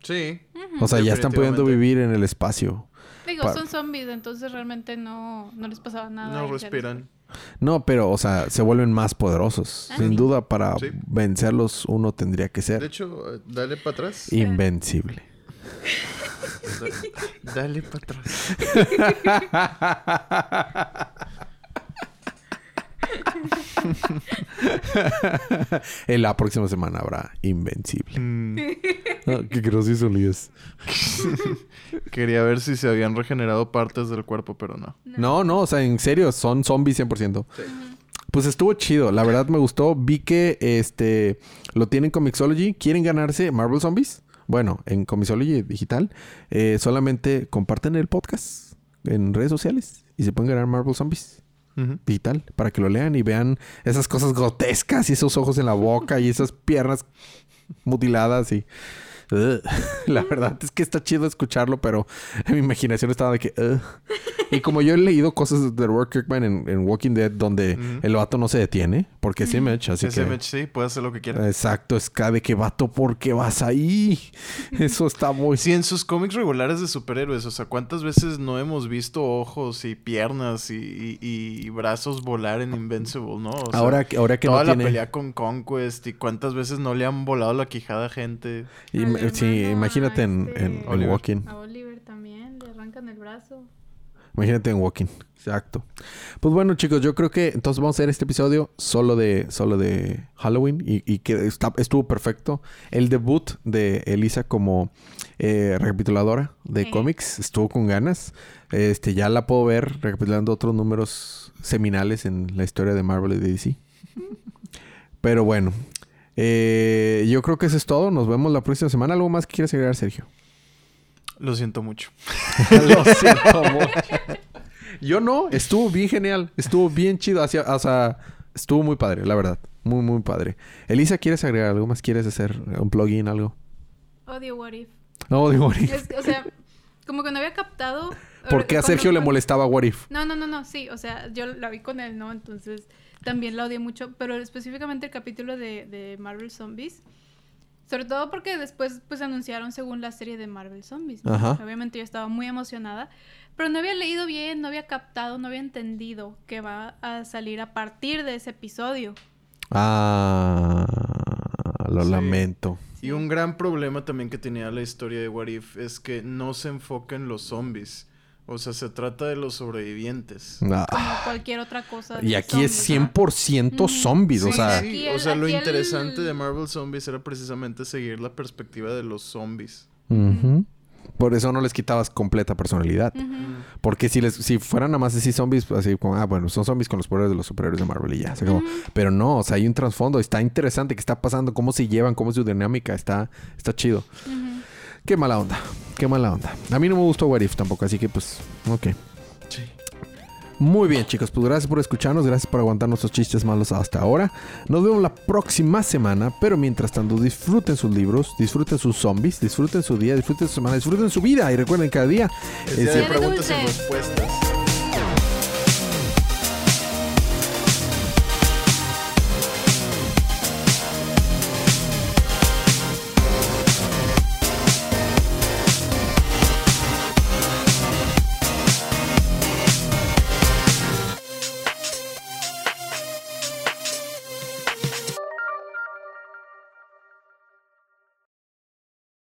Sí. O sea, ya están pudiendo vivir en el espacio. Digo, Pa- son zombies, entonces realmente no, no les pasaba nada. No respiran. No, pero, o sea, se vuelven más poderosos. Ah, Sin sí. duda, para Sí. vencerlos uno tendría que De ser hecho, eh, dale para atrás. invencible. Da- dale para atrás. en la próxima semana habrá invencible. Mm, Ah, qué gracioso, Luis. quería ver si se habían regenerado partes del cuerpo, pero no. No, no, o sea, en serio, son zombies 100%. Pues estuvo chido, la verdad me gustó. Vi que este lo tienen con Mixology. ¿Quieren ganarse Marvel Zombies? Bueno, en Comixology digital, eh, solamente comparten el podcast en redes sociales y se pueden ganar Marvel Zombies Ujú. digital para que lo lean y vean esas cosas grotescas y esos ojos en la boca y esas piernas mutiladas y Ugh. la verdad es que está chido escucharlo pero en mi imaginación estaba de que ugh. y como yo he leído cosas de Robert Kirkman en, en Walking Dead donde Ujú. el vato no se detiene porque es Image así Ese que Image sí, puede hacer lo que quiera. exacto es cada de que vato ¿por qué vas ahí? eso está muy Sí, en sus cómics regulares de superhéroes, o sea, ¿cuántas veces no hemos visto ojos y piernas y, y- y brazos volar en Invincible, no? O sea, ahora que ahora que toda no la tiene pelea con Conquest y cuántas veces no le han volado la quijada a gente. Im- Al sí imagínate en, este- en-. Walking A Oliver también, le arrancan el brazo. Imagínate en Walking. Exacto. Pues bueno, chicos, yo creo que entonces vamos a hacer este episodio solo de, solo de Halloween y, y que está- estuvo perfecto. El debut de Elisa como eh, recapituladora de Sí. cómics estuvo con ganas. Este, ya la puedo ver recapitulando otros números seminales en la historia de Marvel y de DC. Pero bueno, eh, yo creo que eso es todo. Nos vemos la próxima semana. ¿Algo más que quieras agregar, Sergio? Lo siento mucho. Lo siento mucho. Yo no, estuvo bien genial, estuvo bien chido, hacia, o sea, estuvo muy padre, la verdad, muy muy padre. Elisa, ¿quieres agregar algo más? ¿Quieres hacer un plugin, algo? Odio What If. No, digo, What If. Es- o sea, como que no había captado. ¿por qué a cuando- Sergio le molestaba What If? No, no, no, no, sí, o sea, yo la vi con él, ¿no? Entonces también la odié mucho, pero específicamente el capítulo de, de Marvel Zombies, sobre todo porque después pues anunciaron según la serie de Marvel Zombies, ¿no? Ajá. Obviamente yo estaba muy emocionada, pero no había leído bien, no había captado, no había entendido que va a salir a partir de ese episodio. Ah, lo Sí. lamento. Y un gran problema también que tenía la historia de What If es que no se enfoca en los zombies. O sea, se trata de los sobrevivientes. Ah, Como cualquier otra cosa. y aquí es zombies, 100% Ujú. zombies, o sea, sí, o el- sea, lo el- interesante de Marvel Zombies era precisamente seguir la perspectiva de los zombies. por eso no les quitabas completa personalidad. Porque si les si fueran nada más así zombies, así como, ah, bueno, son zombies con los poderes de los superhéroes de Marvel y ya. Pero no, o sea, hay un trasfondo, está interesante qué está pasando, cómo se llevan, cómo es su dinámica, está, está chido. Qué mala onda, qué mala onda. A mí no me gustó What If tampoco, así que pues, ok. Sí. Muy bien, chicos, pues gracias por escucharnos, gracias por aguantar nuestros chistes malos hasta ahora. Nos vemos la próxima semana, pero mientras tanto disfruten sus libros, disfruten sus zombies, disfruten su día, disfruten su semana, disfruten su vida y recuerden cada día Es día de preguntas y dulce. respuestas.